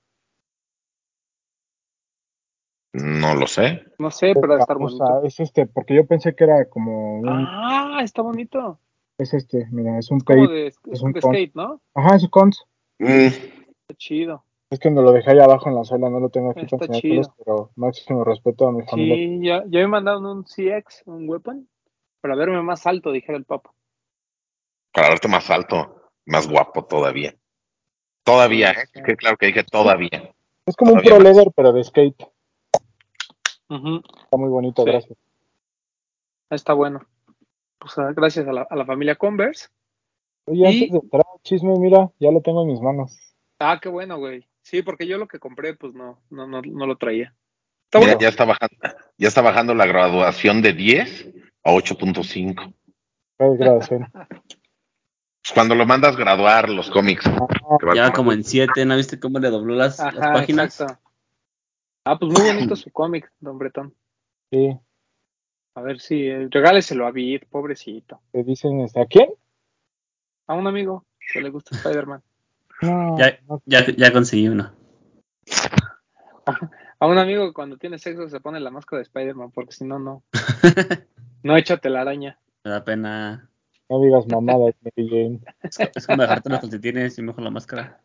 No lo sé. no sé, pero debe estar O bonito. sea, es este, porque yo pensé que era como un, Ah, está bonito. Es este, mira, es un Como de, es un de con- skate, ¿no? ajá, es un cons, Mm, Está chido. es que me lo dejé ahí abajo en la sala, no lo tengo aquí chido. pero máximo respeto a mi familia. Sí, ya, ya me mandaron un CX, un weapon, para verme más alto, dijera el Papa. para verte más alto, más guapo todavía. Todavía, ¿eh? Que claro que dije todavía. Es como un Pro. Leather, pero de skate, está muy bonito, Sí. gracias. Está bueno. Pues ah, gracias a la, a la familia Converse. Oye, Y- antes de entrar chisme, mira, ya lo tengo en mis manos. Ah, qué bueno, güey. Sí, porque yo lo que compré, pues no, no, no, no lo traía. Está Mira, bueno. ya está bajando, ya está bajando la graduación de 10 a 8.5. Qué grabación. cuando lo mandas graduar los cómics. va Ya como en siete, ¿no viste cómo le dobló las, las Ajá, páginas? exacto. Ah, pues muy bonito su cómic, don Bretón. Sí, A ver si eh, regáleselo a Vid, pobrecito. te dicen, este, ¿a quién? A un amigo que le gusta Spider-Man. No, Ya, ya, ya conseguí uno. A un amigo que cuando tiene sexo se pone la máscara de Spider-Man, porque si no, no. No echa telaraña. Me da pena. no digas mamadas, Mary Jane. Es, es como dejarte los calcetines y mejor la máscara.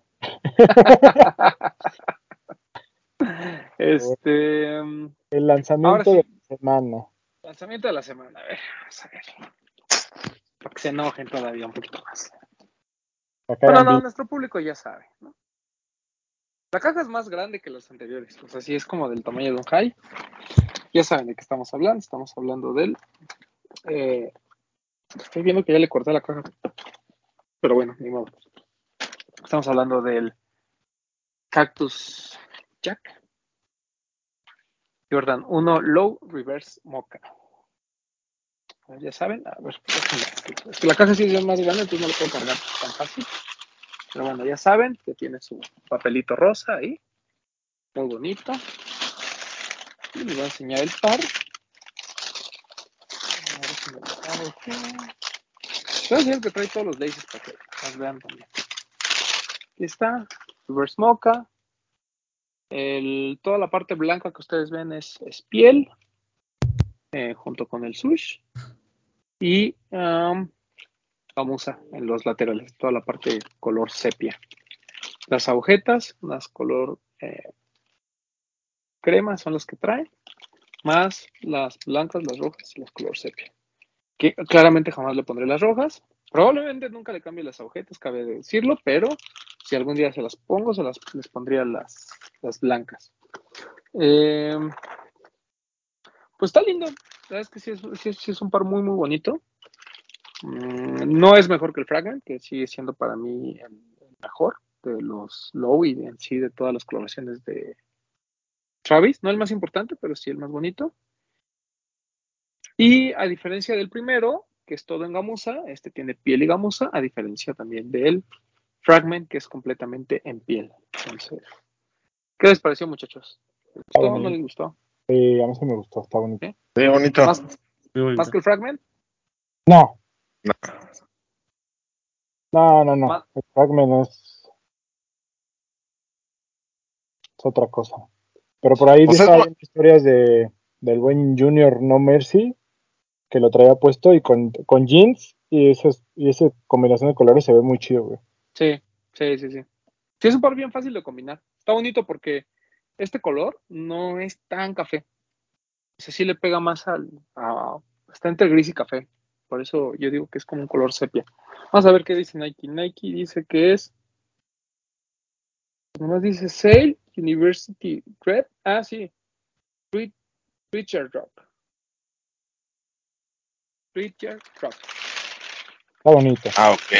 Este. mm, El lanzamiento sí. de la semana. Lanzamiento de la semana. A ver, vamos a ver. Para que se enojen todavía un poquito más. Bueno, no, nuestro público ya sabe, ¿no? La caja es más grande que las anteriores, o sea, sí es como del tamaño de un high. Ya saben de qué estamos hablando, estamos hablando del... eh, estoy viendo que ya le corté la caja, pero bueno, ni modo. Estamos hablando del Cactus Jack Jordan 1 Low Reverse Mocha. Ya saben, a ver, déjenme- es que la caja sí es más grande, entonces no lo puedo cargar tan fácil. Pero bueno, ya saben que tiene su papelito rosa ahí. Muy bonito. Y les voy a enseñar el par. A ver si me lo aquí. Voy a enseñar que trae todos los laces para que los vean también. Aquí está. Reverse Mocha. Toda la parte blanca que ustedes ven es, es piel. eh, junto con el sush. Y um, gamuza en los laterales, toda la parte color sepia. Las agujetas, unas color eh, crema son las que trae, más las blancas, las rojas y las color sepia. Que claramente jamás le pondré las rojas. Probablemente nunca le cambie las agujetas, cabe de decirlo, pero si algún día se las pongo, se las les pondría las, las blancas. Eh, pues está lindo. Verdad es que sí es, sí es- sí es un par muy, muy bonito. Mm, No es mejor que el Fragment, que sigue siendo para mí el, el mejor de los low y en sí de todas las colaboraciones de Travis. No el más importante, pero sí el más bonito. Y a diferencia del primero, que es todo en gamuza, este tiene piel y gamuza, a diferencia también del Fragment, que es completamente en piel. Entonces, ¿qué les pareció, muchachos? ¿Les gustó o no les gustó? Sí, a mí sí me gustó, está bonito. Sí, bonito. ¿Más, bonito. más que el Fragment? No, No. no, no, El Fragment es, es otra cosa. Pero por ahí O sea, dice, es hay historias de, del buen Junior No Mercy, que lo traía puesto y con, con jeans y, esas, y esa combinación de colores se ve muy chido, güey. Sí, sí, sí, sí. Sí, es un par bien fácil de combinar. Está bonito porque este color no es tan café. O sea, sí le pega más al... a- está entre gris y café. Por eso yo digo que es como un color sepia. Vamos a ver qué dice Nike. Nike dice que es... Nomás dice Sale University Red. Ah, sí. Ri- Richard Drop. Richard Drop. Está bonito. Ah, ok.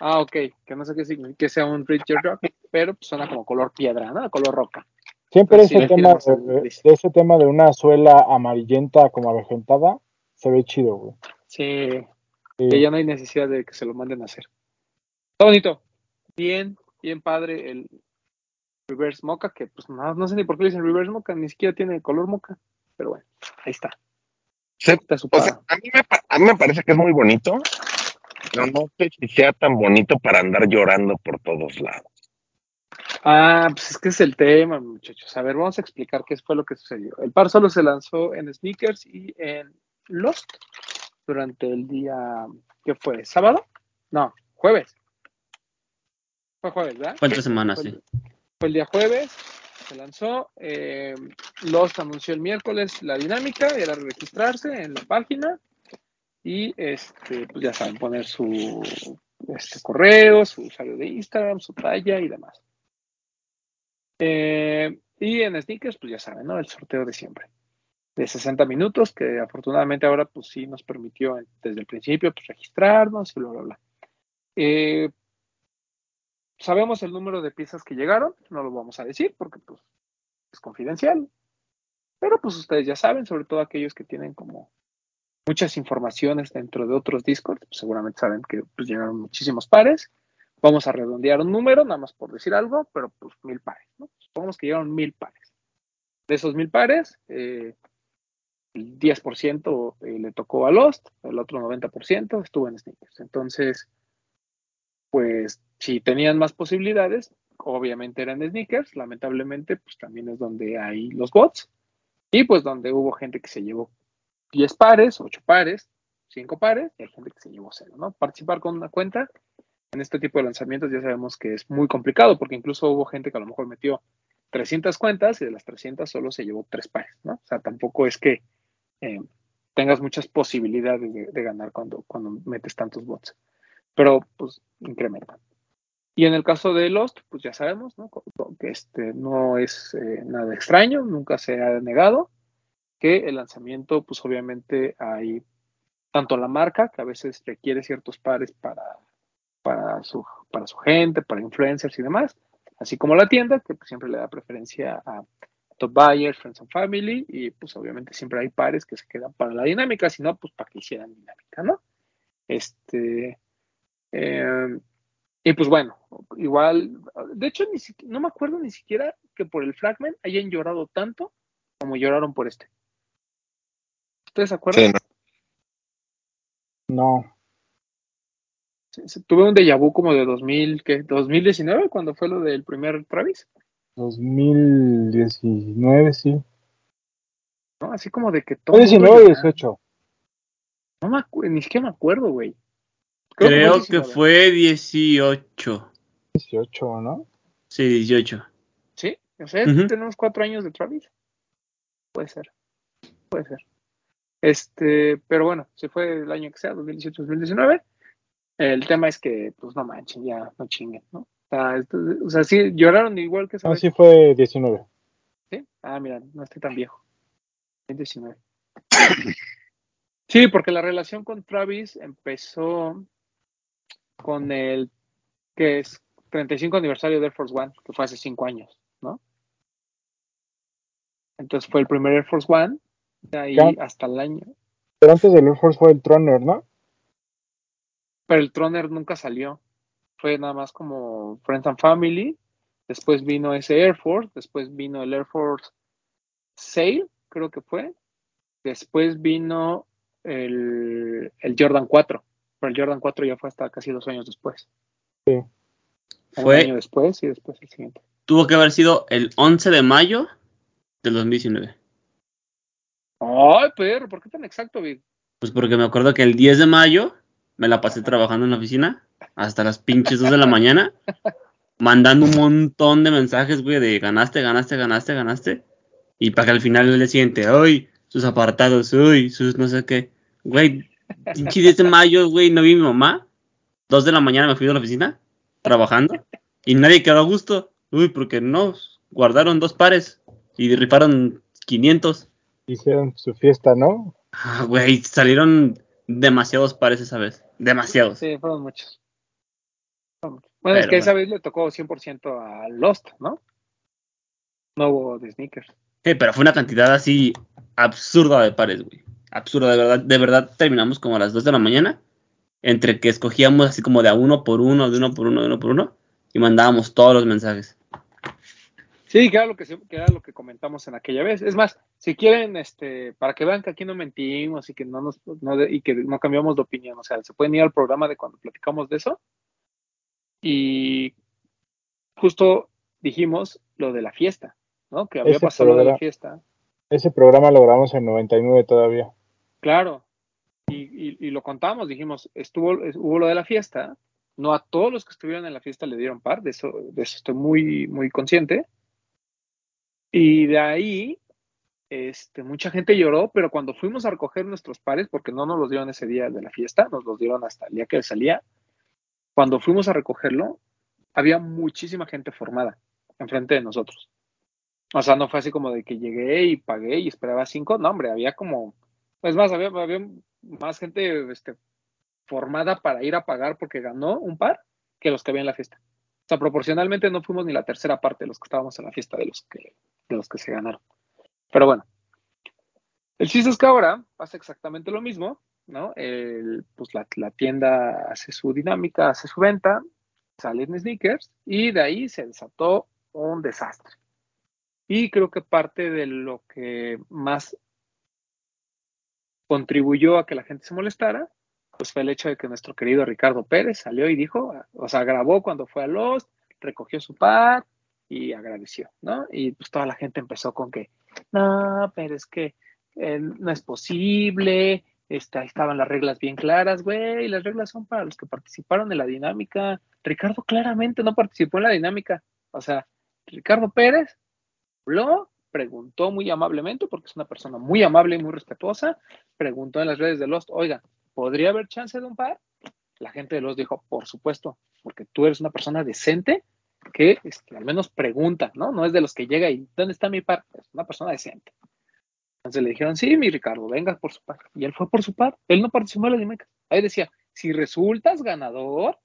Ah, ok. Que no sé qué significa que sea un Richard Rock, pero pues suena como color piedra, ¿no? Color roca. Siempre sí ese tema de, ese tema de una suela amarillenta como avejentada se ve chido, güey. Sí, Sí. que ya no hay necesidad de que se lo manden a hacer. Está bonito. Bien, bien padre el reverse mocha, que pues no, no sé ni por qué le dicen reverse mocha, ni siquiera tiene color mocha. Pero bueno, ahí está. Sí, Está su O sea, a mí, me, a mí me parece que es muy bonito, pero no sé si sea tan bonito para andar llorando por todos lados. Ah, pues es que es el tema, muchachos. A ver, vamos a explicar qué fue lo que sucedió. El par solo se lanzó en Sneakers y en Lost durante el día, ¿qué fue? ¿Sábado? No, jueves. Fue jueves, ¿verdad? Fue entre semanas, sí. fue el día jueves, se lanzó. eh, Lost anunció el miércoles la dinámica, era registrarse en la página y este, pues ya saben, poner su este, correo, su usuario de Instagram, su talla y demás. Eh, y en Sneakers, pues ya saben, ¿no? El sorteo de siempre. De 60 minutos, que afortunadamente ahora, pues sí nos permitió desde el principio, pues registrarnos y bla, bla, bla. Eh, sabemos el número de piezas que llegaron, no lo vamos a decir porque, pues, es confidencial. Pero, pues, ustedes ya saben, sobre todo aquellos que tienen como muchas informaciones dentro de otros Discord, pues seguramente saben que pues, llegaron muchísimos pares. Vamos a redondear un número, nada más por decir algo, pero pues mil pares, ¿no? Supongamos que llegaron mil pares. De esos mil pares, eh, el 10% eh, le tocó a Lost, el otro 90% estuvo en Sneakers. Entonces, pues si tenían más posibilidades, obviamente eran Sneakers, lamentablemente, pues también es donde hay los bots, y pues donde hubo gente que se llevó 10 pares, 8 pares, 5 pares, y hay gente que se llevó cero, ¿no? Participar con una cuenta en este tipo de lanzamientos ya sabemos que es muy complicado, porque incluso hubo gente que a lo mejor metió 300 cuentas y de las 300 solo se llevó 3 pares, ¿no? O sea, tampoco es que eh, tengas muchas posibilidades de, de, ganar cuando, cuando metes tantos bots, pero pues incrementan. Y en el caso de Lost, pues ya sabemos, ¿no? Que este no es eh, nada extraño, nunca se ha negado que el lanzamiento, pues obviamente hay tanto la marca, que a veces requiere ciertos pares para, para, su, para su gente, para influencers y demás, así como la tienda, que pues, siempre le da preferencia a top buyers, friends and family, y pues obviamente siempre hay pares que se quedan para la dinámica, si no, pues para que hicieran dinámica, ¿no? Este, eh, y pues bueno, igual, de hecho, ni no me acuerdo ni siquiera que por el Fragment hayan llorado tanto como lloraron por este. ¿Ustedes se acuerdan? Sí, no. Sí, tuve un déjà vu como de 2000, ¿qué? 2019, cuando fue lo del primer Travis. 2019, sí. ¿No? Así como de que todo. 19 o 18. No me ni siquiera me acuerdo, güey. Creo, Creo que fue 18. 18, ¿no? Sí, 18. Sí, o sea, uh -huh. tenemos cuatro años de Travis. Puede ser. Puede ser. Este, pero bueno, si fue el año que sea, 2018-2019. El tema es que, pues no manchen, ya no chinguen, ¿no? O sea, esto, o sea sí, lloraron igual que esa Ah, sí fue 19. ¿Sí? Ah, mira, no estoy tan viejo. 19. Sí, porque la relación con Travis empezó con el que es 35 aniversario de Air Force One, que fue hace 5 años, ¿no? Entonces fue el primer Air Force One, de ahí Ya. hasta el año. Pero antes del Air Force fue el Troner, ¿no? Pero el Troner nunca salió. Fue nada más como Friends and Family. Después vino ese Air Force. Después vino el Air Force Sail, creo que fue. Después vino el, el Jordan 4. Pero el Jordan 4 ya fue hasta casi dos años después. Sí. Un Fue- año después y después el siguiente. Tuvo que haber sido el 11 de mayo del 2019. Ay, perro, ¿por qué tan exacto, Vid? Pues porque me acuerdo que el 10 de mayo me la pasé trabajando en la oficina hasta las pinches 2 de la mañana, mandando un montón de mensajes, güey, de ganaste, ganaste, ganaste, ganaste. Y para que al final día siguiente, uy, sus apartados, uy, sus no sé qué. Güey, pinche 10 de mayo, güey, no vi a mi mamá. 2 de la mañana me fui de la oficina trabajando y nadie quedó a gusto. Uy, porque no, guardaron dos pares y rifaron 500. Hicieron su fiesta, ¿no? Ah, güey, salieron demasiados pares esa vez. Demasiados. Sí, fueron muchos. Fueron muchos. Bueno, es que esa vez le tocó 100% a Lost, ¿no? No hubo de sneakers. Sí, pero fue una cantidad así absurda de pares, güey. Absurda, de verdad. De verdad terminamos como a las 2 de la mañana. Entre que escogíamos así como de a uno por uno, de uno por uno, de uno por uno. Y mandábamos todos los mensajes. Sí, que era lo que, que era lo que comentamos en aquella vez. Es más, si quieren, este, para que vean que aquí no mentimos y que no nos, no de- y que no cambiamos de opinión, o sea, se pueden ir al programa de cuando platicamos de eso. Y justo dijimos lo de la fiesta, ¿no? Que había Ese pasado lo de la programa. fiesta. Ese programa lo grabamos en 99 todavía. Claro. Y, y- y lo contamos, dijimos, estuvo, es- hubo lo de la fiesta. No a todos los que estuvieron en la fiesta le dieron par, de eso, de eso estoy muy, muy consciente. Y de ahí, este, mucha gente lloró, pero cuando fuimos a recoger nuestros pares, porque no nos los dieron ese día de la fiesta, nos los dieron hasta el día que salía. Cuando fuimos a recogerlo, había muchísima gente formada enfrente de nosotros. O sea, no fue así como de que llegué y pagué y esperaba cinco. No, hombre, había como. Es más, había, más gente este, formada para ir a pagar porque ganó un par que los que había en la fiesta. O sea, proporcionalmente no fuimos ni la tercera parte de los que estábamos en la fiesta de los que, de los que se ganaron. Pero bueno. El chiste es que ahora pasa exactamente lo mismo, ¿no? El, pues la, la tienda hace su dinámica, hace su venta, salen sneakers y de ahí se desató un desastre. Y creo que parte de lo que más contribuyó a que la gente se molestara, pues fue el hecho de que nuestro querido Ricardo Pérez salió y dijo, o sea, grabó cuando fue a Lost, recogió su par y agradeció, ¿no? Y pues toda la gente empezó con que, no, pero es que eh, no es posible, este, ahí estaban las reglas bien claras, güey, las reglas son para los que participaron en la dinámica. Ricardo claramente no participó en la dinámica, o sea, Ricardo Pérez habló, preguntó muy amablemente, porque es una persona muy amable y muy respetuosa, preguntó en las redes de Lost, oiga, ¿podría haber chance de un par? La gente de Lost dijo, por supuesto, porque tú eres una persona decente que este, al menos pregunta, ¿no? No es de los que llega y, ¿dónde está mi par? Es una persona decente. Entonces le dijeron, sí, mi Ricardo, venga por su par. Y él fue por su par. Él no participó en la dinámica. Ahí decía, si resultas ganador,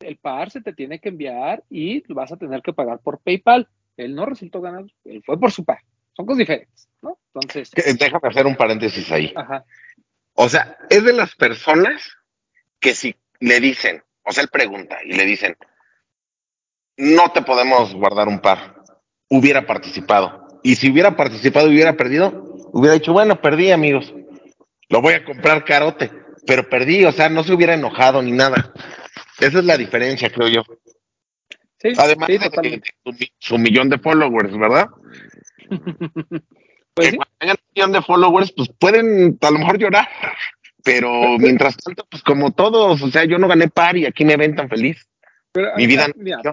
el par se te tiene que enviar y vas a tener que pagar por PayPal. Él no resultó ganador, él fue por su par. Son cosas diferentes, ¿no? Entonces. Déjame hacer un paréntesis ahí. Ajá. O sea, es de las personas que si le dicen, o sea, él pregunta y le dicen, no te podemos guardar un par, hubiera participado. Y si hubiera participado y hubiera perdido, hubiera dicho, bueno, perdí, amigos, lo voy a comprar carote, pero perdí, o sea, no se hubiera enojado ni nada. Esa es la diferencia, creo yo. Sí, Además sí, de, su, su millón de followers, ¿verdad? Pues que sí, millón de followers, pues pueden a lo mejor llorar. Pero mientras tanto, pues como todos, o sea, yo no gané par y aquí me ven tan feliz. pero Mi vida a- no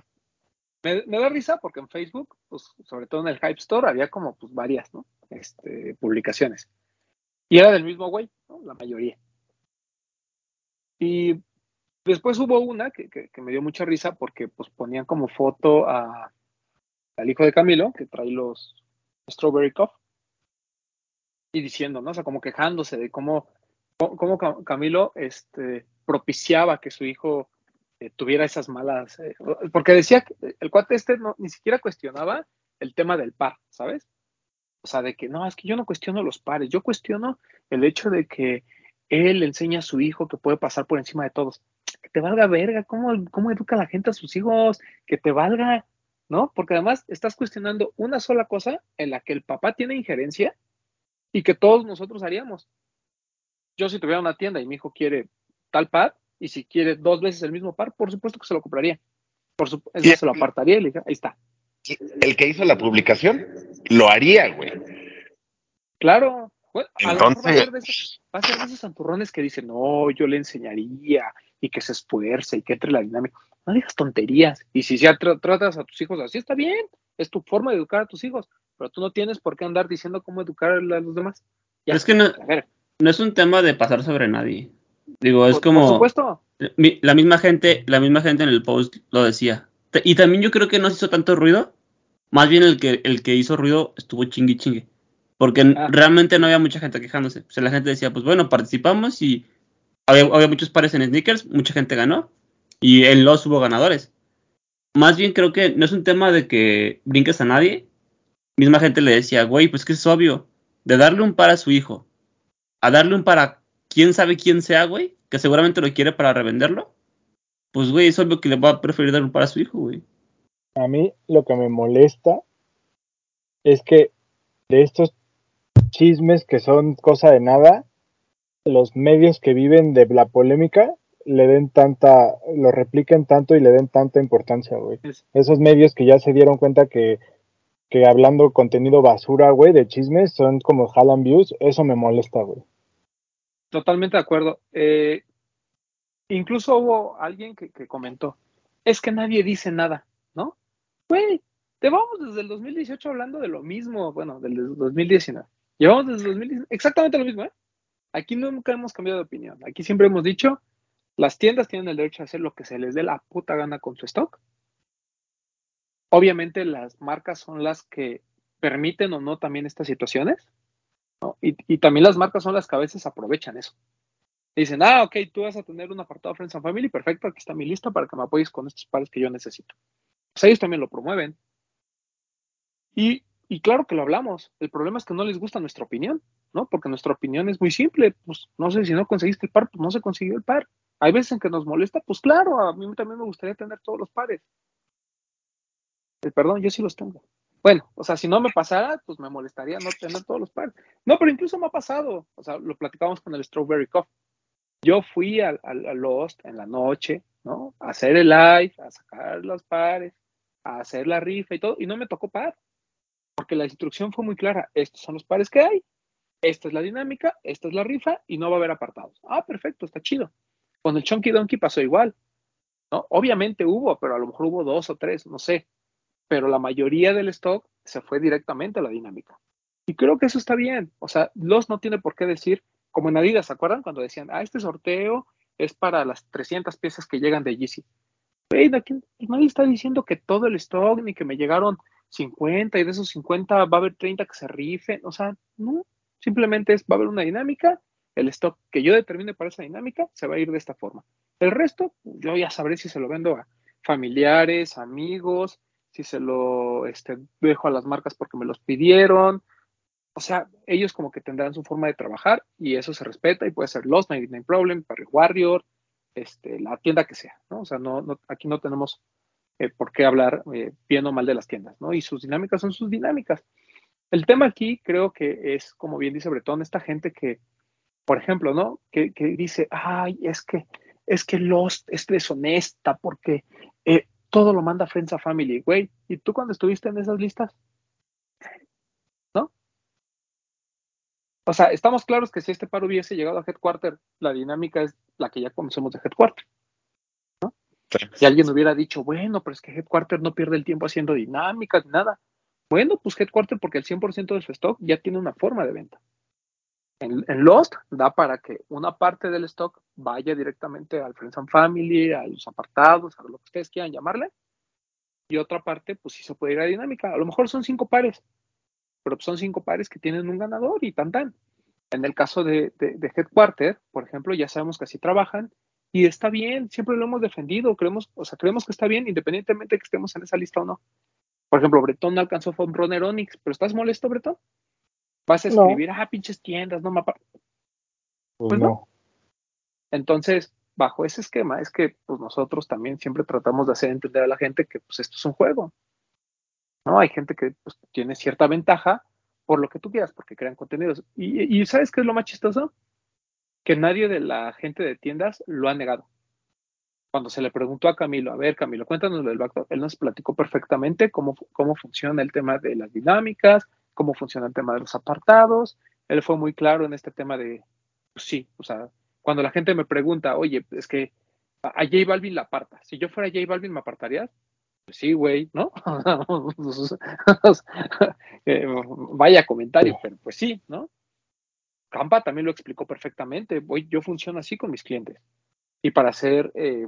me, me da risa porque en Facebook, pues, sobre todo en el Hype Store, había como pues varias, ¿no? Este, publicaciones. Y era del mismo güey, ¿no? La mayoría. Y después hubo una que, que- que me dio mucha risa porque pues ponían como foto a, al hijo de Camilo, que trae los Strawberry Cup, y diciendo, ¿no? O sea, como quejándose de cómo, cómo, cómo Ca- Camilo este, propiciaba que su hijo eh, tuviera esas malas, eh, porque decía que el cuate este no, ni siquiera cuestionaba el tema del par, ¿sabes? O sea, de que no, es que yo no cuestiono los pares, yo cuestiono el hecho de que él enseña a su hijo que puede pasar por encima de todos. Que te valga verga, ¿cómo, cómo educa la gente a sus hijos? Que te valga, ¿no? Porque además estás cuestionando una sola cosa en la que el papá tiene injerencia y que todos nosotros haríamos. Yo si tuviera una tienda y mi hijo quiere tal par, y si quiere dos veces el mismo par, por supuesto que se lo compraría. Por supuesto, se lo apartaría y le ahí está. El que hizo la publicación lo haría, güey. Claro. Bueno, a lo mejor va a ser de esos, Entonces, va a ser de esos santurrones que dicen, no, yo le enseñaría y que se esfuerce y que entre la dinámica. No digas tonterías. Y si ya tra- tratas a tus hijos así, está bien. Es tu forma de educar a tus hijos. Pero tú no tienes por qué andar diciendo cómo educar a los demás. Ya, Es que no, no es un tema de pasar sobre nadie. Digo, es por, como... por supuesto. La misma gente, la misma gente en el post lo decía. Y también yo creo que no se hizo tanto ruido. Más bien el que, el que hizo ruido estuvo chingue chingue. Porque Ah. realmente no había mucha gente quejándose. O sea, la gente decía, pues bueno, participamos y había, había muchos pares en sneakers, mucha gente ganó. Y en los hubo ganadores. Más bien creo que no es un tema de que brinques a nadie. Misma gente le decía, güey, pues que es obvio. De darle un par a su hijo. A darle un par a quién sabe quién sea, güey. Que seguramente lo quiere para revenderlo. Pues, güey, es obvio que le va a preferir dar un par a su hijo, güey. A mí lo que me molesta es que de estos chismes que son cosa de nada, los medios que viven de la polémica le den tanta, lo repliquen tanto y le den tanta importancia, güey. Es- Esos medios que ya se dieron cuenta que, que hablando contenido basura, güey, de chismes, son como jalan views, eso me molesta, güey. Totalmente de acuerdo. Eh, incluso hubo alguien que, que comentó, es que nadie dice nada, ¿no? Güey, te vamos desde el 2018 hablando de lo mismo, bueno, del 2019. Llevamos desde el 2019, exactamente lo mismo, ¿eh? Aquí nunca hemos cambiado de opinión. Aquí siempre hemos dicho, las tiendas tienen el derecho a hacer lo que se les dé la puta gana con su stock. Obviamente las marcas son las que permiten o no también estas situaciones. ¿no? Y, también las marcas son las que a veces aprovechan eso. Dicen, ah, ok, tú vas a tener un apartado Friends and Family, perfecto, aquí está mi lista para que me apoyes con estos pares que yo necesito. Pues ellos también lo promueven. Y, y claro que lo hablamos. El problema es que no les gusta nuestra opinión. ¿no? Porque nuestra opinión es muy simple, pues no sé si no conseguiste el par, pues no se consiguió el par. Hay veces en que nos molesta, pues claro, a mí también me gustaría tener todos los pares. Perdón, yo sí los tengo. Bueno, o sea, si no me pasara, pues me molestaría no tener todos los pares. No, pero incluso me ha pasado, o sea, lo platicamos con el Strawberry Coffee. Yo fui al Lost en la noche, ¿no? A hacer el live, a sacar los pares, a hacer la rifa y todo, y no me tocó par, porque la instrucción fue muy clara, estos son los pares que hay, esta es la dinámica, esta es la rifa y no va a haber apartados. Ah, perfecto, está chido. Con el Chunky Donkey pasó igual, ¿no? Obviamente hubo, pero a lo mejor hubo dos o tres, no sé, pero la mayoría del stock se fue directamente a la dinámica. Y creo que eso está bien, o sea, los no tiene por qué decir, como en Adidas, ¿se acuerdan? Cuando decían, ah, este sorteo es para las 300 piezas que llegan de Yeezy. nadie está diciendo que todo el stock, ni que me llegaron 50 y de esos 50 va a haber 30 que se rifen. O sea, no. Simplemente es, va a haber una dinámica. El stock que yo determine para esa dinámica se va a ir de esta forma. El resto, yo ya sabré si se lo vendo a familiares, amigos, si se lo este, dejo a las marcas porque me los pidieron, o sea, ellos como que tendrán su forma de trabajar y eso se respeta y puede ser Lost, 99 Problem, Parry Warrior, este, la tienda que sea, ¿no? O sea, no, no aquí no tenemos eh, por qué hablar eh, bien o mal de las tiendas, ¿no? Y sus dinámicas son sus dinámicas. El tema aquí creo que es, como bien dice Bretón, esta gente que, por ejemplo, ¿no? Que, que dice, ay, es que, es que Lost es deshonesta porque eh, todo lo manda Friends a Family, güey. ¿Y tú cuando estuviste en esas listas? O sea, estamos claros que si este paro hubiese llegado a Headquarter, la dinámica es la que ya conocemos de Headquarter. ¿no? Si alguien hubiera dicho, bueno, pero es que Headquarter no pierde el tiempo haciendo dinámicas ni nada. Bueno, pues Headquarter, porque el 100% de su stock ya tiene una forma de venta. En, Lost da para que una parte del stock vaya directamente al Friends and Family, a los apartados, a lo que ustedes quieran llamarle. Y otra parte, pues sí se puede ir a dinámica. A lo mejor son cinco pares, pero son cinco pares que tienen un ganador y tan tan. En el caso de, de, Headquarter, por ejemplo, ya sabemos que así trabajan y está bien, siempre lo hemos defendido, creemos, o sea, creemos que está bien independientemente de que estemos en esa lista o no. Por ejemplo, Bretón no alcanzó Runner Onyx, pero ¿estás molesto, Bretón? Vas a escribir, no. ah, pinches tiendas, no mapa. Pues, pues no. no. Entonces, bajo ese esquema, es que pues nosotros también siempre tratamos de hacer entender a la gente que pues esto es un juego. ¿no? Hay gente que pues, tiene cierta ventaja por lo que tú quieras, porque crean contenidos. Y, y, ¿sabes qué es lo más chistoso? Que nadie de la gente de tiendas lo ha negado. Cuando se le preguntó a Camilo, a ver, Camilo, cuéntanos del backdoor, él nos platicó perfectamente cómo, cómo funciona el tema de las dinámicas, cómo funciona el tema de los apartados. Él fue muy claro en este tema de, pues sí, o sea, cuando la gente me pregunta, oye, es que a J Balvin la aparta. Si yo fuera J Balvin, ¿me apartarías? Pues sí, güey, ¿no? Eh, vaya comentario, pero pues sí, ¿no? Campa también lo explicó perfectamente. Voy, yo funciono así con mis clientes. Y para hacer eh,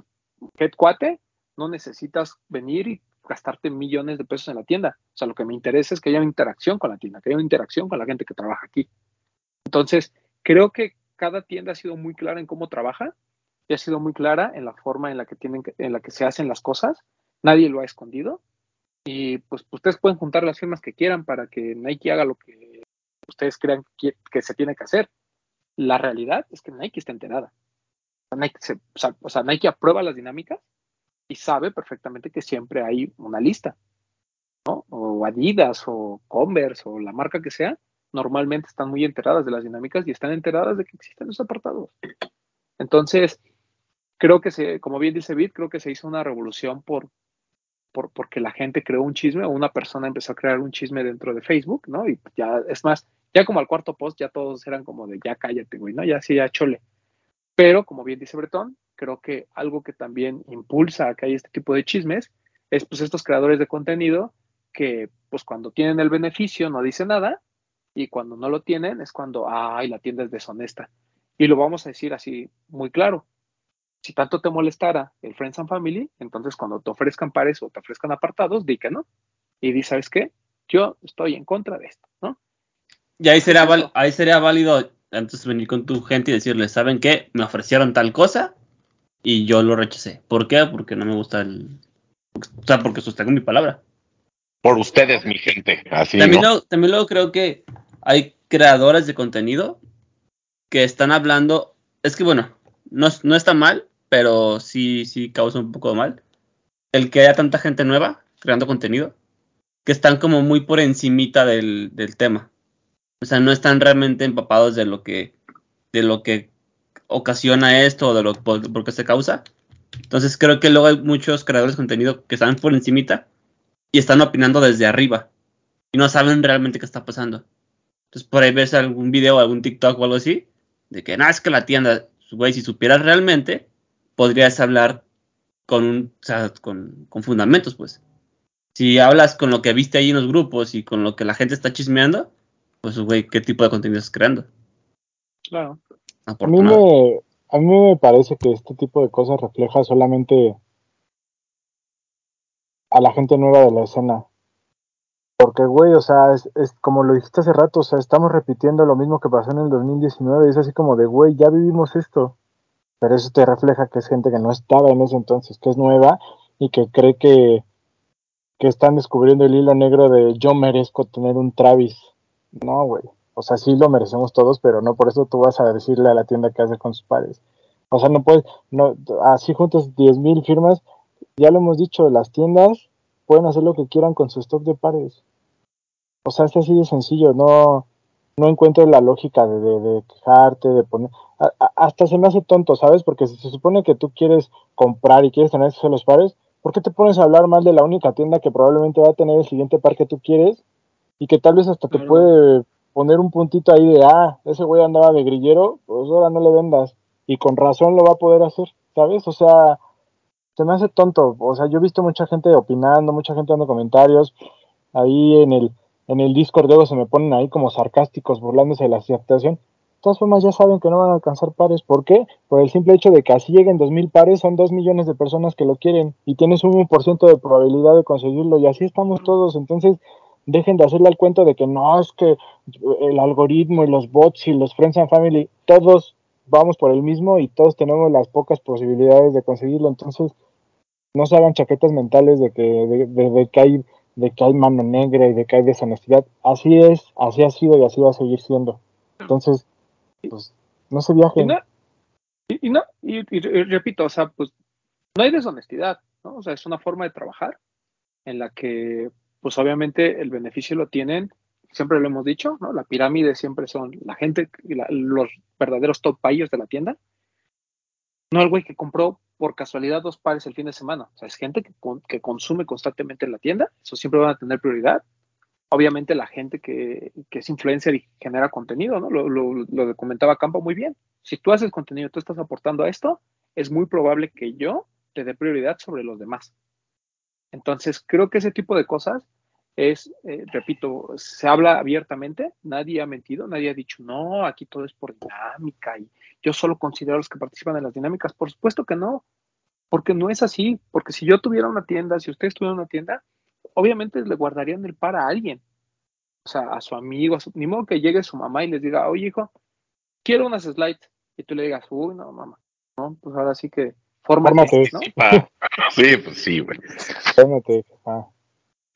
head cuate, no necesitas venir y gastarte millones de pesos en la tienda. O sea, lo que me interesa es que haya una interacción con la tienda, que haya una interacción con la gente que trabaja aquí. Entonces, creo que cada tienda ha sido muy clara en cómo trabaja y ha sido muy clara en la forma en la que tienen en la que se hacen las cosas nadie lo ha escondido. Y pues ustedes pueden juntar las firmas que quieran para que Nike haga lo que ustedes crean que, se tiene que hacer. La realidad es que Nike está enterada. Nike se, o, sea, Nike aprueba las dinámicas y sabe perfectamente que siempre hay una lista, ¿no? O Adidas o Converse o la marca que sea, normalmente están muy enteradas de las dinámicas y están enteradas de que existen esos apartados. Entonces, creo que se, como bien dice Bit, creo que se hizo una revolución por, por, porque la gente creó un chisme o una persona empezó a crear un chisme dentro de Facebook, ¿no? Y ya, es más, ya como al cuarto post ya todos eran como de ya cállate, güey, ¿no? Ya sí, ya chole. Pero, como bien dice Bretón, creo que algo que también impulsa a que haya este tipo de chismes es pues estos creadores de contenido que pues cuando tienen el beneficio no dicen nada y cuando no lo tienen es cuando, ay, la tienda es deshonesta. Y lo vamos a decir así muy claro si tanto te molestara el Friends and Family, entonces cuando te ofrezcan pares o te ofrezcan apartados, di que no. Y di, ¿sabes qué? Yo estoy en contra de esto, ¿no? Y ahí sería, ahí sería válido entonces venir con tu gente y decirles, ¿saben qué? Me ofrecieron tal cosa y yo lo rechacé. ¿Por qué? Porque no me gusta el... O sea, porque sostengo mi palabra. Por ustedes, mi gente. Así, también, ¿no? también luego creo que hay creadores de contenido que están hablando. Es que bueno, no, no está mal, pero sí, sí causa un poco de mal. El que haya tanta gente nueva creando contenido que están como muy por encimita del, del tema. O sea, no están realmente empapados de lo que, de lo que ocasiona esto o de lo por, qué se causa. Entonces creo que luego hay muchos creadores de contenido que están por encimita y están opinando desde arriba y no saben realmente qué está pasando. Entonces por ahí ves algún video, algún TikTok o algo así, de que, nada, es que la tienda, güey, si supieras realmente, podrías hablar con un, con, con fundamentos, pues. Si hablas con lo que viste ahí en los grupos y con lo que la gente está chismeando, pues, güey, ¿qué tipo de contenido estás creando? Claro. A mí, me, a mí me parece que este tipo de cosas refleja solamente a la gente nueva de la escena. Porque, güey, o sea, es, es, como lo dijiste hace rato, o sea, estamos repitiendo lo mismo que pasó en el 2019. Es así como de, güey, ya vivimos esto. Pero eso te refleja que es gente que no estaba en ese entonces, que es nueva y que cree que, que están descubriendo el hilo negro de yo merezco tener un Travis. No, güey. O sea, sí lo merecemos todos, pero no por eso tú vas a decirle a la tienda que hace con sus pares. O sea, no puedes, no, así juntos 10.000 firmas, ya lo hemos dicho, las tiendas pueden hacer lo que quieran con su stock de pares. O sea, es así de sencillo, no, no encuentro la lógica de, de, de quejarte, de poner... A, a, hasta se me hace tonto, ¿sabes? Porque si se supone que tú quieres comprar y quieres tener esos los pares, ¿por qué te pones a hablar mal de la única tienda que probablemente va a tener el siguiente par que tú quieres? Y que tal vez hasta te puede poner un puntito ahí de, ah, ese güey andaba de grillero, pues ahora no le vendas. Y con razón lo va a poder hacer, ¿sabes? O sea, se me hace tonto. O sea, yo he visto mucha gente opinando, mucha gente dando comentarios. Ahí en el, en el Discord luego se me ponen ahí como sarcásticos, burlándose de la aceptación. De todas formas ya saben que no van a alcanzar pares. ¿Por qué? Por el simple hecho de que así lleguen dos mil pares, son dos millones de personas que lo quieren y tienes un 1% de probabilidad de conseguirlo y así estamos todos. Entonces, dejen de hacerle al cuento de que no, es que el algoritmo y los bots y los friends and family, todos vamos por el mismo y todos tenemos las pocas posibilidades de conseguirlo. Entonces, no se hagan chaquetas mentales de que, de, que hay de que hay mano negra y de que hay deshonestidad. Así es, así ha sido y así va a seguir siendo. Entonces, pues, no se viajen. Y no, y, y, y, repito, o sea, pues, no hay deshonestidad, ¿no? O sea, es una forma de trabajar en la que, pues, obviamente el beneficio lo tienen, siempre lo hemos dicho, ¿no? La pirámide siempre son la gente, la, los verdaderos top payers de la tienda, no el güey que compró por casualidad dos pares el fin de semana. O sea, es gente que, con, que consume constantemente en la tienda, eso siempre van a tener prioridad. Obviamente la gente que, que es influencer y genera contenido, ¿no? Lo, lo, lo, comentaba Campo muy bien. Si tú haces contenido, tú estás aportando a esto, es muy probable que yo te dé prioridad sobre los demás. Entonces, creo que ese tipo de cosas es, eh, repito, se habla abiertamente, nadie ha mentido, nadie ha dicho, no, aquí todo es por dinámica y yo solo considero a los que participan en las dinámicas. Por supuesto que no, porque no es así, porque si yo tuviera una tienda, si ustedes tuvieran una tienda, obviamente le guardarían el par a alguien, o sea, a su amigo, a su, ni modo que llegue su mamá y les diga, oye hijo, quiero unas slides, y tú le digas, uy, no, mamá, no, pues ahora sí que fórmate, ¿no? Sí, pues sí, güey. Fórmate, ah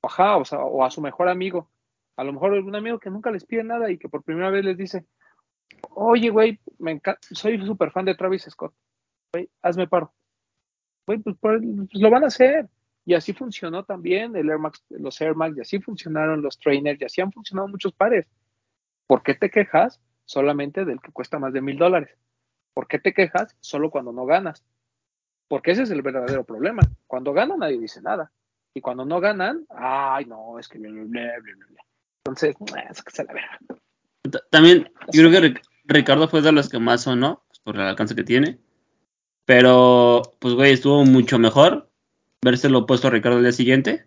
ajá, o, sea, o a su mejor amigo. A lo mejor algún amigo que nunca les pide nada y que por primera vez les dice, oye, güey, me encanta, soy súper fan de Travis Scott, güey, hazme paro. Güey, pues, pues, lo van a hacer. Y así funcionó también el Air Max, los Air Max, y así funcionaron los trainers, y así han funcionado muchos pares. ¿Por qué te quejas solamente del que cuesta más de mil dólares? ¿Por qué te quejas solo cuando no ganas? Porque ese es el verdadero problema. Cuando gana nadie dice nada. Y cuando no ganan, ay, no, es que bla, bla, bla, bla. Entonces, es que se la. También, yo creo que Ricardo fue de los que más sonó, pues, por el alcance que tiene. Pero, pues, güey, estuvo mucho mejor verse lo opuesto a Ricardo el día siguiente.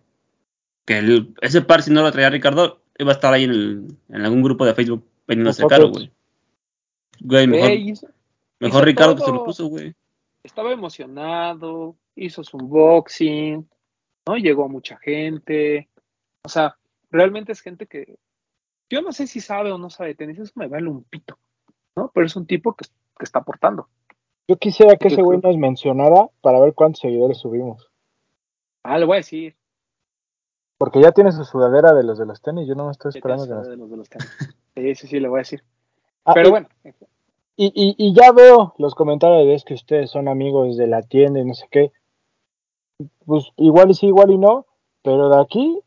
Que el, ese par, si no lo traía Ricardo, iba a estar ahí en, el, en algún grupo de Facebook vendiéndose caro, güey. Güey, mejor, hizo, mejor hizo Ricardo todo. que se lo puso, güey. Estaba emocionado, hizo su unboxing, ¿no? Llegó mucha gente. O sea, realmente es gente que yo no sé si sabe o no sabe tenis, eso me vale un pito, ¿no? Pero es un tipo que, que está aportando. Yo quisiera que ese güey nos mencionara para ver cuántos seguidores subimos. Ah, le voy a decir. Porque ya tiene su sudadera de los de los tenis, yo no me estoy esperando que nos... de los de los tenis. Sí, sí, sí, le voy a decir. Ah, Pero y- bueno, Y, y, y ya veo los comentarios de que ustedes son amigos de la tienda y no sé qué. Pues igual y sí, igual y no, pero de aquí,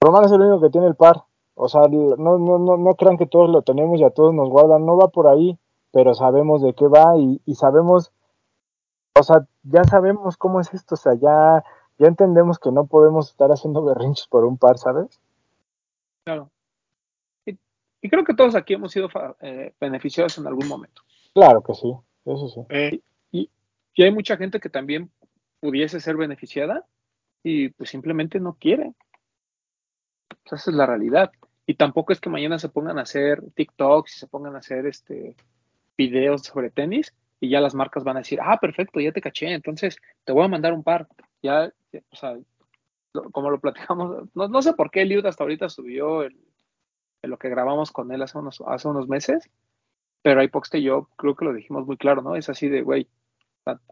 Román es el único que tiene el par. O sea, no, no, no, no crean que todos lo tenemos y a todos nos guardan, no va por ahí, pero sabemos de qué va y, y sabemos, o sea, ya sabemos cómo es esto, o sea, ya, ya entendemos que no podemos estar haciendo berrinches por un par, ¿sabes? claro. Y, creo que todos aquí hemos sido fa- eh, beneficiados en algún momento. Claro que sí, eso sí. Eh, y, y hay mucha gente que también pudiese ser beneficiada y pues simplemente no quiere. Sea, esa es la realidad. Y tampoco es que mañana se pongan a hacer TikToks y se pongan a hacer este videos sobre tenis y ya las marcas van a decir, ah, perfecto, ya te caché, entonces te voy a mandar un par. Ya, ya, o sea, lo- como lo platicamos, no, no sé por qué Eliud hasta ahorita subió el, el lo que grabamos con él hace unos, hace unos meses, pero Ipoxte y yo creo que lo dijimos muy claro, ¿no? Es así de, güey,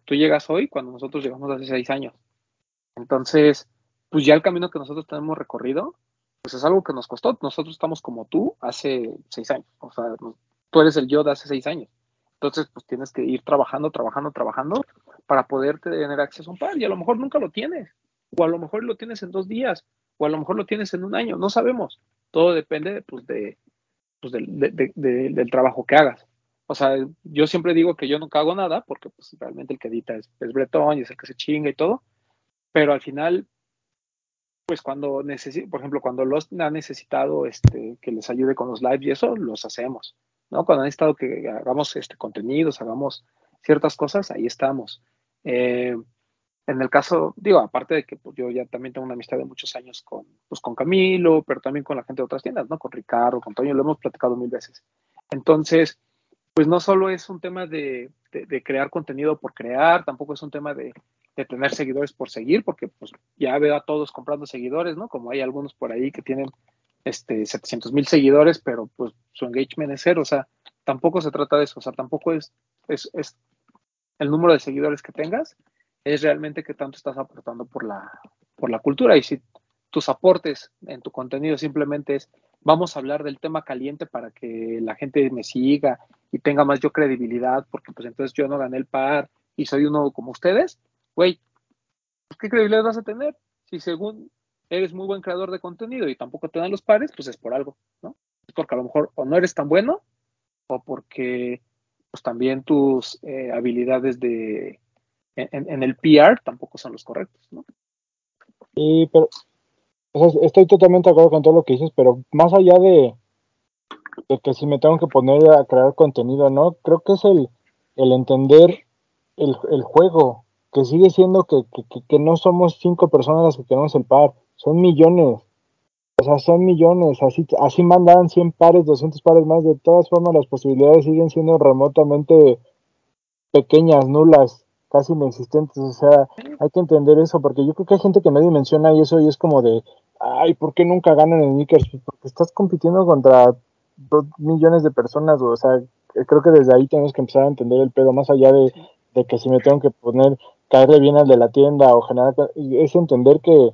tú llegas hoy cuando nosotros llegamos hace seis años. Entonces, pues ya el camino que nosotros tenemos recorrido, pues es algo que nos costó. Nosotros estamos como tú hace seis años. O sea, tú eres el yo de hace seis años. Entonces, pues tienes que ir trabajando, trabajando, trabajando para poder tener acceso a un par. Y a lo mejor nunca lo tienes. O a lo mejor lo tienes en dos días. O a lo mejor lo tienes en un año. No sabemos. Todo depende, pues, de, pues, del, de- de- de- del trabajo que hagas. O sea, yo siempre digo que yo nunca hago nada porque pues realmente el que edita es, es Bretón y es el que se chinga y todo. Pero al final, pues cuando necesito, por ejemplo, cuando los han necesitado este, que les ayude con los lives y eso, los hacemos. ¿no? Cuando han necesitado que hagamos este, contenidos, hagamos ciertas cosas, ahí estamos. Eh, en el caso, digo, aparte de que pues, yo ya también tengo una amistad de muchos años con, pues, con Camilo, pero también con la gente de otras tiendas, ¿no? Con Ricardo, con Toño, lo hemos platicado mil veces. Entonces, pues no solo es un tema de, de, de crear contenido por crear, tampoco es un tema de, de, tener seguidores por seguir, porque pues ya veo a todos comprando seguidores, ¿no? Como hay algunos por ahí que tienen este 700 mil seguidores, pero pues su engagement es cero, o sea, tampoco se trata de eso, o sea, tampoco es, es, es el número de seguidores que tengas, es realmente que tanto estás aportando por la, por la cultura y si tus aportes en tu contenido simplemente es vamos a hablar del tema caliente para que la gente me siga y tenga más yo credibilidad, porque pues entonces yo no gané el par y soy uno como ustedes, güey, ¿qué credibilidad vas a tener? Si según eres muy buen creador de contenido y tampoco te dan los pares, pues es por algo, ¿no? Es porque a lo mejor o no eres tan bueno o porque pues también tus eh, habilidades de en, el PR tampoco son los correctos, ¿no? Y pero o sea, estoy totalmente de acuerdo con todo lo que dices, pero más allá de, que si me tengo que poner a crear contenido, ¿no? Creo que es el, el entender el, el juego, que sigue siendo que, que, que, no somos cinco personas las que tenemos el par, son millones. O sea, son millones, así, así mandan 100 pares, 200 pares más, de todas formas las posibilidades siguen siendo remotamente pequeñas, nulas, casi inexistentes, o sea, hay que entender eso, porque yo creo que hay gente que no dimensiona y eso y es como de, ay, ¿por qué nunca ganan en Sneakers? Porque estás compitiendo contra dos millones de personas, o sea, creo que desde ahí tenemos que empezar a entender el pedo, más allá de, de que si me tengo que poner, caerle bien al de la tienda o generar, es entender que,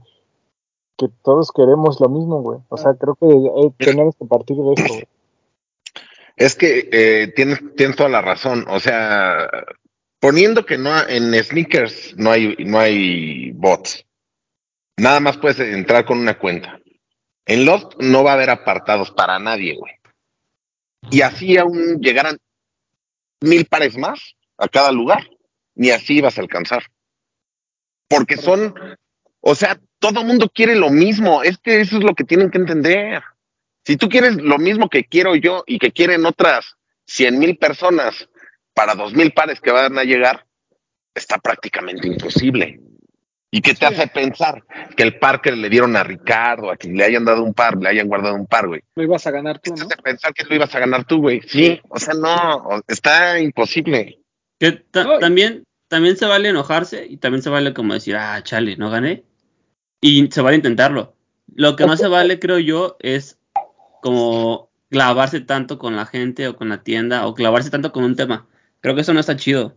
que todos queremos lo mismo, güey, o sea, creo que eh, tenemos que partir de eso, güey. Es que eh, tienes, tienes toda la razón. O sea, poniendo que no en sneakers no hay, no hay bots. Nada más puedes entrar con una cuenta. En Lost no va a haber apartados para nadie, güey. Y así aún llegaran mil pares más a cada lugar. Ni así vas a alcanzar. Porque son, o sea, todo mundo quiere lo mismo. Es que eso es lo que tienen que entender. Si tú quieres lo mismo que quiero yo y que quieren otras cien mil personas para dos mil pares que van a llegar, está prácticamente imposible. ¿Y qué te sí. hace pensar que el par que le dieron a Ricardo, a quien le hayan dado un par, le hayan guardado un par, güey? Lo ibas a ganar tú, ¿Qué ¿no? te hace pensar que lo ibas a ganar tú, güey? Sí, o sea, no, está imposible. Que ta también, también se vale enojarse y también se vale como decir, ah, chale, no gané. Y se vale intentarlo. Lo que no se vale, creo yo, es como clavarse tanto con la gente o con la tienda o clavarse tanto con un tema. Creo que eso no está chido.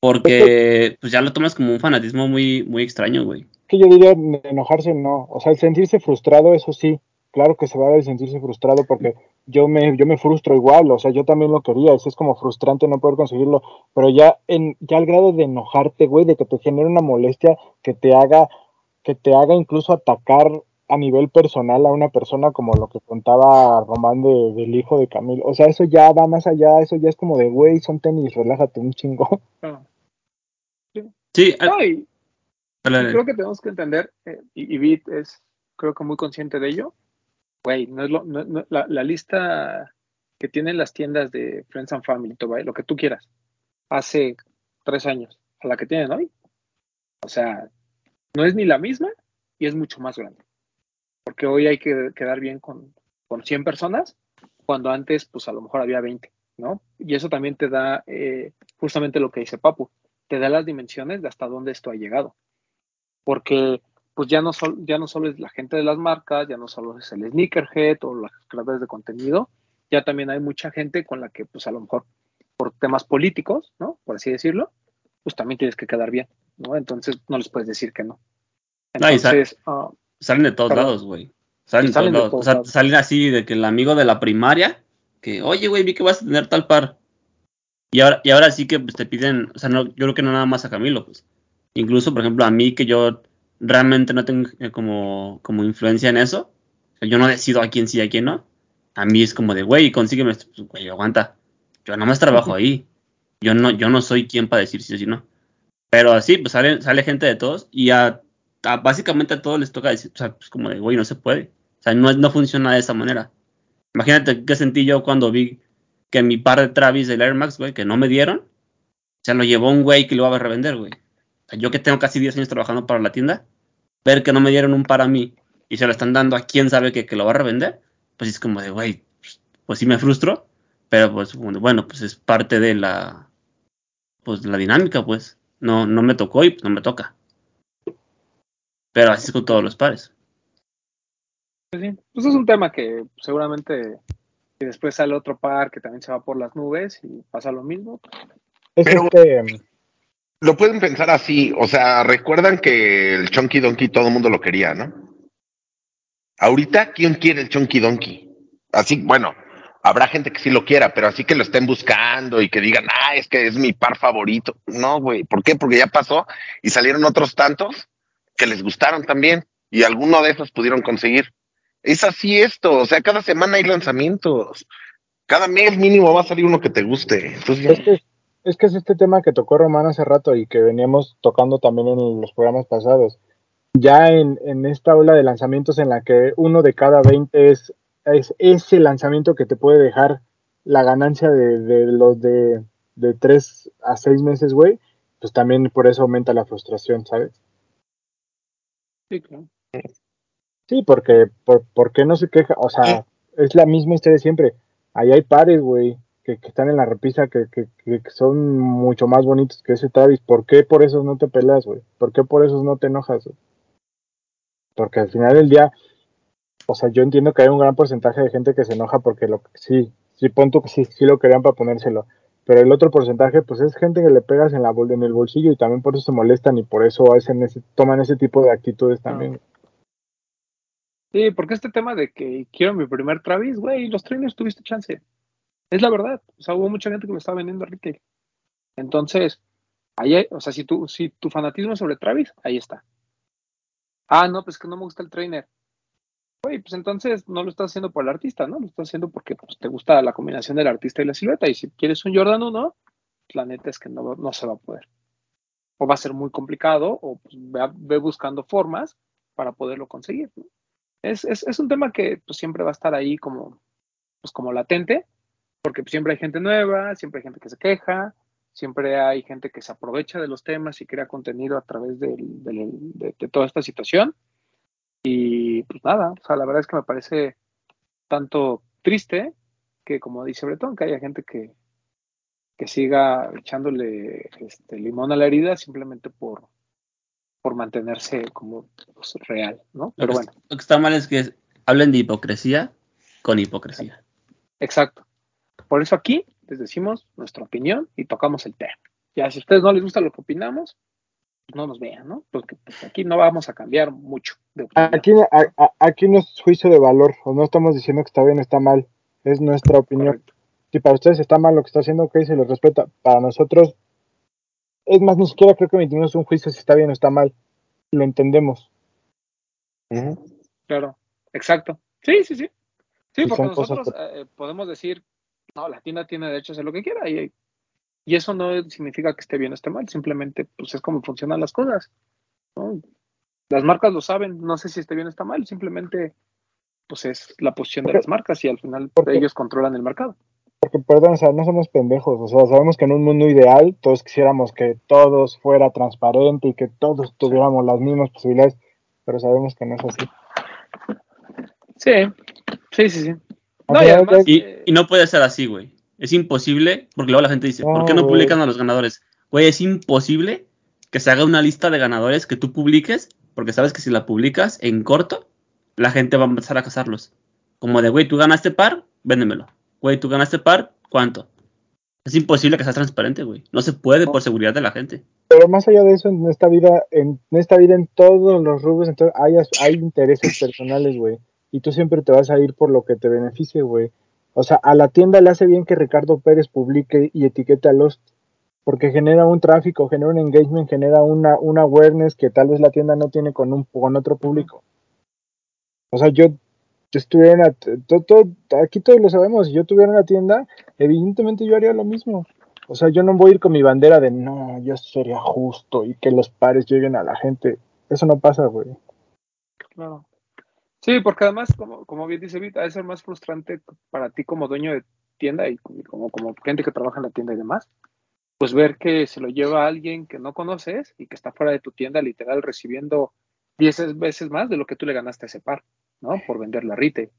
Porque pues ya lo tomas como un fanatismo muy, muy extraño, güey. Que yo diría enojarse no. O sea, el sentirse frustrado, eso sí. claro que se va a sentirse frustrado porque yo me, yo me frustro igual, o sea, yo también lo quería, eso es como frustrante no poder conseguirlo, pero ya en, ya al grado de enojarte, güey, de que te genere una molestia que te haga, que te haga incluso atacar a nivel personal a una persona como lo que contaba Román de, del hijo de Camilo. O sea, eso ya va más allá, eso ya es como de, güey, son tenis, relájate un chingo. Ah. Sí, ah, No, y, dale, y dale. creo que tenemos que entender, eh, y, y Bit es creo que muy consciente de ello. Güey, no es lo, no- no- la, la lista que tienen las tiendas de Friends and Family, Tobay, lo que tú quieras, hace tres años, a la que tienen hoy. O sea, no es ni la misma y es mucho más grande. Porque hoy hay que quedar bien con, con 100 personas, cuando antes, pues a lo mejor había 20, ¿no? Y eso también te da eh, justamente lo que dice Papu, te da las dimensiones de hasta dónde esto ha llegado. Porque pues ya no, sol- ya no solo es la gente de las marcas, ya no solo es el sneakerhead o los creadores de contenido, ya también hay mucha gente con la que pues a lo mejor por temas políticos, ¿no? Por así decirlo, pues también tienes que quedar bien, ¿no? Entonces no les puedes decir que no. No, y sa- Entonces, ah, Salen de todos lados, güey. Salen, salen de todos lados. todos O sea, salen así de que el amigo de la primaria, que, oye, güey, vi que vas a tener tal par. Y ahora, y ahora sí que pues, te piden, o sea, no, yo creo que no nada más a Camilo, pues. Incluso, por ejemplo, a mí que yo realmente no tengo eh, como, como influencia en eso. O sea, yo no decido a quién sí y a quién no. A mí es como de, güey, consígueme esto. Pues, güey, aguanta. Yo nada más trabajo ahí. Yo no, yo no soy quien para decir sí o sí no. Pero así, pues sale, sale gente de todos y a, básicamente a todos les toca decir, o sea, pues como de, güey, no se puede. O sea, no, no funciona de esa manera. Imagínate qué sentí yo cuando vi que mi par de Travis del Air Max, güey, que no me dieron, se lo llevó un güey que lo iba a revender, güey. O sea, yo que tengo casi 10 años trabajando para la tienda, ver que no me dieron un par a mí y se lo están dando a quien sabe que, que lo va a revender, pues es como de, güey, pues, pues sí me frustro, pero pues bueno, pues es parte de la, pues la dinámica, pues. No, no me tocó y pues no me toca. Pero así es con todos los pares. pues sí, pues es un tema que seguramente si después sale otro par que también se va por las nubes y pasa lo mismo, Es Pero- este, Lo pueden pensar así, o sea, recuerdan que el Chunky Donkey todo el mundo lo quería, ¿no? Ahorita, ¿quién quiere el Chunky Donkey? Así, bueno, habrá gente que sí lo quiera, pero así que lo estén buscando y que digan, ah, es que es mi par favorito. No, güey, ¿por qué? Porque ya pasó y salieron otros tantos que les gustaron también y alguno de esos pudieron conseguir. Es así esto, o sea, cada semana hay lanzamientos. Cada mes mínimo va a salir uno que te guste. Es que, es que es este tema que tocó Román hace rato y que veníamos tocando también en los programas pasados. Ya en, en esta ola de lanzamientos en la que uno de cada 20 es, es ese lanzamiento que te puede dejar la ganancia de, de los de, de 3 a 6 meses, güey, pues también por eso aumenta la frustración, ¿sabes? Sí, claro. Sí, porque por, ¿por qué no se queja? O sea, es la misma historia siempre. Ahí hay pares, güey, que, que están en la repisa que, que, son mucho más bonitos que ese Travis. ¿Por qué por esos no te peleas, güey? ¿Por qué por esos no te enojas? Porque al final del día, o sea, yo entiendo que hay un gran porcentaje de gente que se enoja porque lo sí, sí, pon tú que sí, sí lo querían para ponérselo. Pero el otro porcentaje, pues es gente que le pegas en la bol en el bolsillo y también por eso se molestan y por eso hacen ese, toman ese tipo de actitudes también. Sí, porque este tema de que quiero mi primer Travis, güey, los trainers tuviste chance. Es la verdad. O sea, hubo mucha gente que me estaba vendiendo a retail. Entonces, ahí, hay- o sea, si tu, si tu fanatismo es sobre Travis, ahí está. Ah, no, pues que no me gusta el trainer. Güey, pues entonces no lo estás haciendo por el artista, ¿no? Lo estás haciendo porque pues, te gusta la combinación del artista y la silueta. Y si quieres un Jordan 1, la neta es que no, no se va a poder. O va a ser muy complicado, o pues, ve, buscando formas para poderlo conseguir, es, es, un tema que pues, siempre va a estar ahí como, pues, como latente, porque pues, siempre hay gente nueva, siempre hay gente que se queja, siempre hay gente que se aprovecha de los temas y crea contenido a través de, de toda esta situación. Y pues nada, o sea, la verdad es que me parece tanto triste que, como dice Bretón, que haya gente que, que siga echándole este, limón a la herida simplemente por, por mantenerse como pues, real, ¿no? Pero bueno. lo que está mal es que hablen de hipocresía con hipocresía. Exacto. Por eso aquí les decimos nuestra opinión y tocamos el tema. Ya si a ustedes no les gusta lo que opinamos, no nos vean, ¿no? Porque pues, aquí no vamos a cambiar mucho de opinión. Aquí, a- a- aquí no es juicio de valor, o no estamos diciendo que está bien o está mal, es nuestra opinión. Correcto. Si para ustedes está mal lo que está haciendo, ok, se les respeta. Para nosotros, es más, ni siquiera creo que emitimos un juicio si está bien o está mal. Lo entendemos. Claro, exacto. Sí, sí, sí. Sí, porque nosotros eh, podemos decir, no, la tienda tiene derecho a hacer lo que quiera y, y eso no significa que esté bien o esté mal, simplemente pues es como funcionan las cosas. ¿no? Las marcas lo saben, no sé si esté bien o está mal, simplemente pues es la posición de las marcas y al final porque- ellos controlan el mercado. Porque, perdón, o sea, no somos pendejos. O sea, sabemos que en un mundo ideal todos quisiéramos que todos fuera transparente y que todos tuviéramos las mismas posibilidades, pero sabemos que no es así. Sí, sí, sí, sí. Al No, y final, además, Y, y no puede ser así, güey. Es imposible, porque luego la gente dice, ¿por qué no No, publican a los ganadores? Güey, es imposible que se haga una lista de ganadores que tú publiques, porque sabes que si la publicas en corto, la gente va a empezar a cazarlos. Como de, güey, tú ganaste par, véndemelo. Güey, tú ganaste par, ¿cuánto? Es imposible que sea transparente, güey. No se puede por seguridad de la gente. Pero más allá de eso, en esta vida, en esta vida, en todos los rubros, entonces hay, hay intereses personales, güey. Y tú siempre te vas a ir por lo que te beneficie, güey. O sea, a la tienda le hace bien que Ricardo Pérez publique y etiquete a Lost. Porque genera un tráfico, genera un engagement, genera una, una awareness que tal vez la tienda no tiene con, un, con otro público. O sea, yo, yo estuviera en la, to- to- aquí todos lo sabemos, si yo tuviera una tienda, evidentemente yo haría lo mismo. O sea, yo no voy a ir con mi bandera de no, yo sería justo y que los pares lleguen a la gente. Eso no pasa, güey. Claro. Sí, porque además, como, como bien dice Vita, es ser más frustrante para ti como dueño de tienda y como, como gente que trabaja en la tienda y demás, pues ver que se lo lleva a alguien que no conoces y que está fuera de tu tienda literal recibiendo 10 veces más de lo que tú le ganaste a ese par, ¿no? Por vender la retail.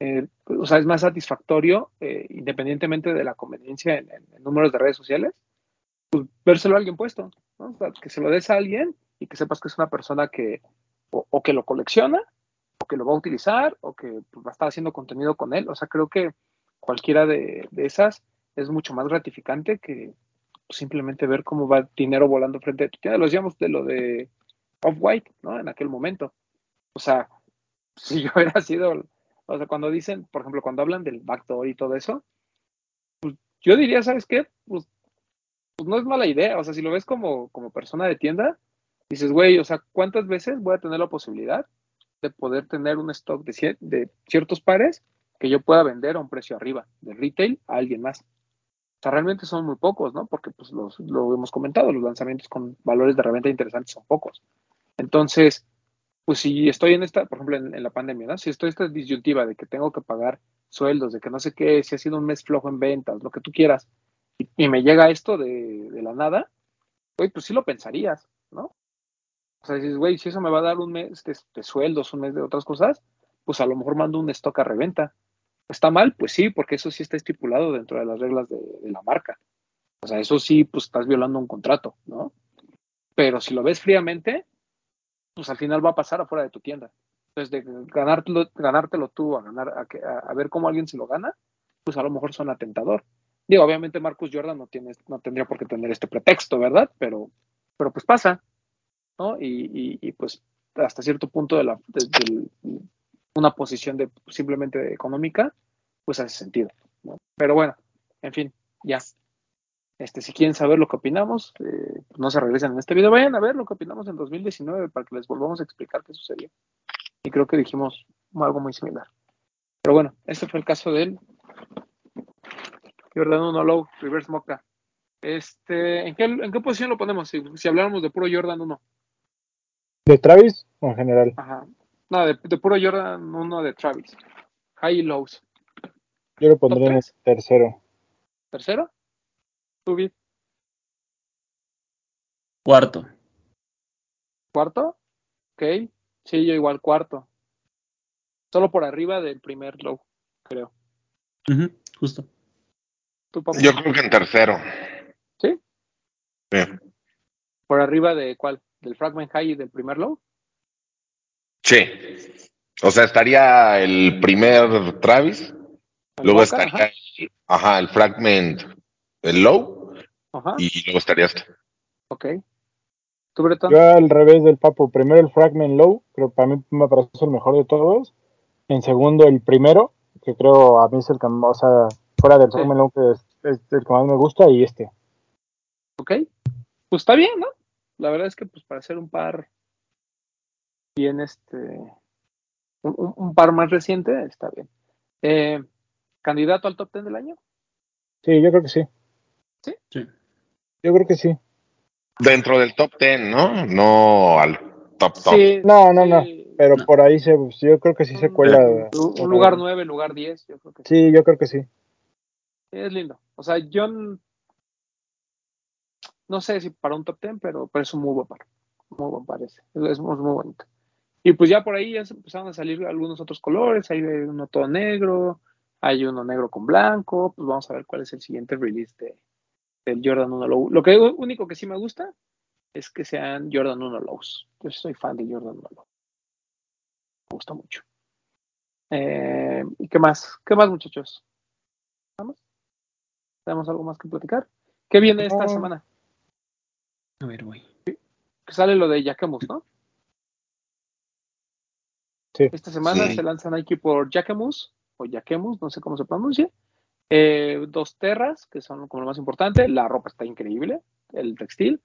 Eh, o sea, es más satisfactorio, eh, independientemente de la conveniencia en, en- en números de redes sociales, pues vérselo a alguien puesto, ¿no? O sea, que se lo des a alguien y que sepas que es una persona que o, o que lo colecciona, que lo va a utilizar, o que pues, va a estar haciendo contenido con él. O sea, creo que cualquiera de, esas es mucho más gratificante que pues, simplemente ver cómo va dinero volando frente a tu tienda. Lo decíamos de lo de Off-White, ¿no? En aquel momento. O sea, si yo hubiera sido, o sea, cuando dicen, por ejemplo, cuando hablan del backdoor y todo eso, pues yo diría, ¿sabes qué? Pues, pues no es mala idea. O sea, si lo ves como, como persona de tienda, dices, güey, o sea, ¿cuántas veces voy a tener la posibilidad de poder tener un stock de, cier- de ciertos pares que yo pueda vender a un precio arriba de retail a alguien más? O sea, realmente son muy pocos, ¿no? Porque pues los, lo hemos comentado, los lanzamientos con valores de reventa interesantes son pocos. Entonces, pues si estoy en esta, por ejemplo, en, la pandemia, ¿no? Si estoy en esta disyuntiva de que tengo que pagar sueldos, de que no sé qué, si ha sido un mes flojo en ventas, lo que tú quieras, y, me llega esto de, la nada, güey, pues sí lo pensarías, ¿no? O sea, dices, güey, si eso me va a dar un mes de, sueldos, un mes de otras cosas, pues a lo mejor mando un stock a reventa. ¿Está mal? Pues sí, porque eso sí está estipulado dentro de las reglas de, la marca. O sea, eso sí, pues estás violando un contrato, ¿no? Pero si lo ves fríamente, pues al final va a pasar afuera de tu tienda. Entonces, de ganártelo, ganártelo tú a, ganar, a, que- a- a ver cómo alguien se lo gana, pues a lo mejor suena tentador. Digo, obviamente Marcus Jordan no, tiene, no tendría por qué tener este pretexto, ¿verdad? Pero, pero pues pasa, ¿no? Y, y- y, pues hasta cierto punto de, la, una posición de simplemente económica, pues hace sentido. Pero bueno, en fin, ya. Este, si quieren saber lo que opinamos, eh, pues no se regresen en este video, vayan a ver lo que opinamos en 2019 para que les volvamos a explicar qué sucedió. Y creo que dijimos algo muy similar. Pero bueno, este fue el caso del Jordan 1 Low, Reverse Mocha. Este, ¿en qué, ¿En qué posición lo ponemos? Si, si habláramos de puro Jordan 1. ¿De Travis o en general? Ajá. No, de, de puro Jordan 1 de Travis. High y lows. Yo lo pondría en el tercero. ¿Tercero? ¿Tú? Cuarto. ¿Cuarto? Ok. Sí, yo igual cuarto. Solo por arriba del primer low, creo. Justo. ¿Tú, papá? Yo creo que en tercero. ¿Sí? Sí. ¿Por arriba de cuál? ¿Del Fragment High y del primer low? Sí. O sea, estaría el primer Travis, ¿El luego estaría el, ajá, el Fragment, el Low, Ajá. Ajá. y luego estaría este. Ok. ¿Tú, Bretón? Yo al revés del Papo, primero el Fragment Low, creo que para mí me parece el mejor de todos. En segundo el primero, que creo a mí es el que, o sea, fuera del Sí. Fragment Low que es, es el que más me gusta y este. Ok. Pues está bien, ¿no? La verdad es que pues para hacer un par bien este un, un- par más reciente está bien. Eh, ¿Candidato al top 10 del año? Sí, yo creo que sí. Sí. Sí. Yo creo que sí. Dentro del top 10, ¿no? No al top top. Sí. No, no, no. sí. Pero No. por ahí se, yo creo que sí se cuela. Un, un lugar 9, lugar 10, yo creo que sí. Sí, yo creo que sí. Es lindo. O sea, yo no sé si para un top 10, pero, pero es un muy buen par. Muy buen par ese. Es, es muy bonito. Y pues ya por ahí ya empezaron a salir algunos otros colores. Hay uno todo negro, hay uno negro con blanco. Pues vamos a ver cuál es el siguiente release de, del Jordan 1 Low. Lo que único que sí me gusta es que sean Jordan 1 Lows. Yo soy fan de Jordan 1 Low. Me gusta mucho. Eh, ¿Y qué más? ¿Qué más, muchachos? ¿Vamos? ¿Tenemos algo más que platicar? ¿Qué viene esta semana? A ver, güey. Que sale lo de Jacquemus, ¿no? Sí. Esta semana Sí. se lanza Nike por Jacquemus, o Jacquemus, no sé cómo se pronuncia. Eh, dos terras, que son como lo más importante. La ropa está increíble, el textil.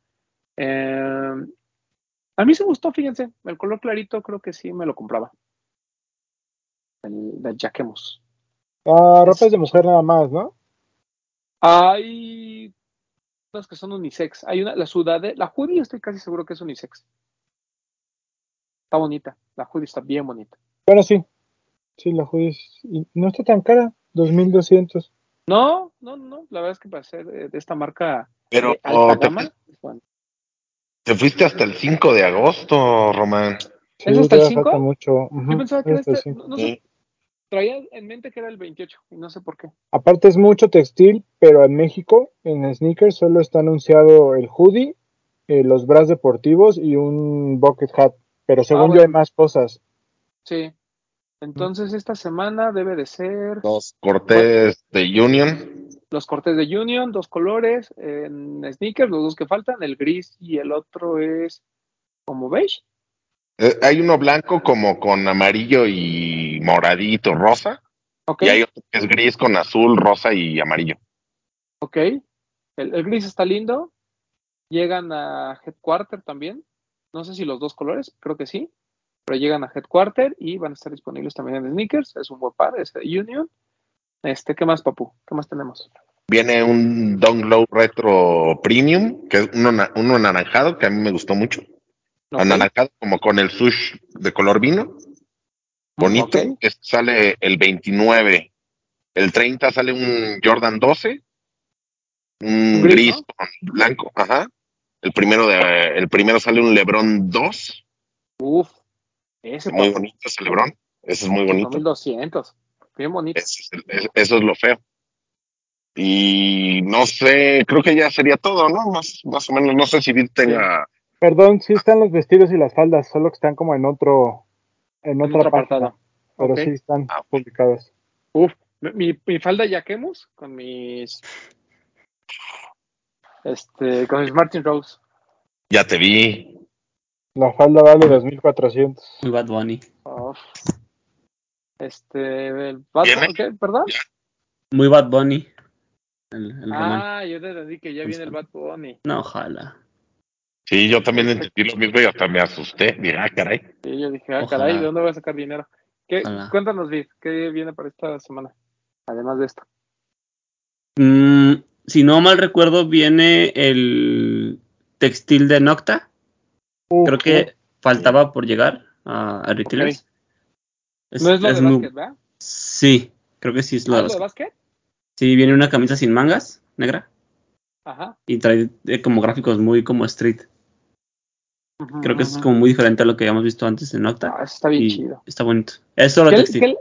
Eh, a mí se gustó, fíjense. El color clarito creo que sí me lo compraba. El de Jacquemus. Ah, ropa es de mujer nada más, ¿no? Hay unas que son unisex. Hay una, la sudade, la hoodie estoy casi seguro que es unisex. Está bonita. La hoodie está bien bonita. Bueno, sí. Sí, la hoodie es- y no está tan cara, 2200. No, no, no. La verdad es que para ser de, de esta marca Pero de alta oh, te, gama, es bueno. te fuiste hasta el 5 de agosto, Román. Sí, ¿Es hasta el todavía 5? falta mucho. Ujú, Yo pensaba que era hasta el este, cinco. no, no sé, traía en mente que era el 28 y no sé por qué. Aparte es mucho textil, pero en México, en sneakers, solo está anunciado el hoodie, eh, los bras deportivos y un bucket hat. Pero según yo bueno. hay más cosas. Sí. Entonces esta semana debe de ser Dos cortes de Union. los cortes de Union, dos colores, en sneakers, los dos que faltan, el gris y el otro es como beige. Eh, hay uno blanco como con amarillo y moradito, rosa. Y hay otro que es gris con azul, rosa y amarillo. ok. El, el gris está lindo. Llegan a Headquarter también. No sé si los dos colores, creo que sí. Pero llegan a Headquarter y van a estar disponibles también en sneakers. Es un buen par, es Union. Este, ¿qué más, Papu? ¿Qué más tenemos? Viene un Don Low Retro Premium, que es uno, uno anaranjado, que a mí me gustó mucho. Ok, Anaranjado como con el sush de color vino. Bonito. ok. Este sale el 29. El 30 sale un Jordan 12. Un Gris, gris, con blanco. Ajá. El primero, de, el primero sale un Lebron 2. Uf, ese Muy bonito ese Lebron. Ese es muy bonito. 5200. Bien bonito. Ese es el- es- eso es lo feo. Y no sé, creo que ya sería todo, ¿no? Más, más o menos, no sé si Vid tenga. Perdón, sí están los vestidos y las faldas, solo que están como en otro, en En otra página. apartado. Pero sí están Ah, publicados. Uf, mi, mi falda Yaquemus con mis. Este, con mis Martin Rose. Ya te vi. La falda vale 2400. Muy Bad Bunny. Uf. Este, el Bad. Bunny, ¿qué? ¿Perdón? Muy Bad Bunny. El, el Román. Ah, yo te entendí que ya viene el Bad Bunny. No, ojalá. Sí, yo también entendí lo mismo y hasta me asusté. Mira, caray. Y yo dije, ah, Ojalá. caray, ¿de dónde voy a sacar dinero? ¿Qué? Ojalá. Cuéntanos, Vid, ¿qué viene para esta semana? Además de esto. Mm, si no mal recuerdo, viene el textil de Nocta. Creo que faltaba por llegar a, a retailers. Es- no es lo es de muy- básquet, ¿verdad? Sí, creo que sí es lo ¿Ah, de lo de básquet. básquet? Sí, viene una camisa sin mangas, negra, Ajá. y trae eh, como gráficos muy como street. Creo que es como muy diferente a lo que habíamos visto antes en Nocta. Ah, está bien chido. Está bonito. Es solo ¿Qué, textil. qué-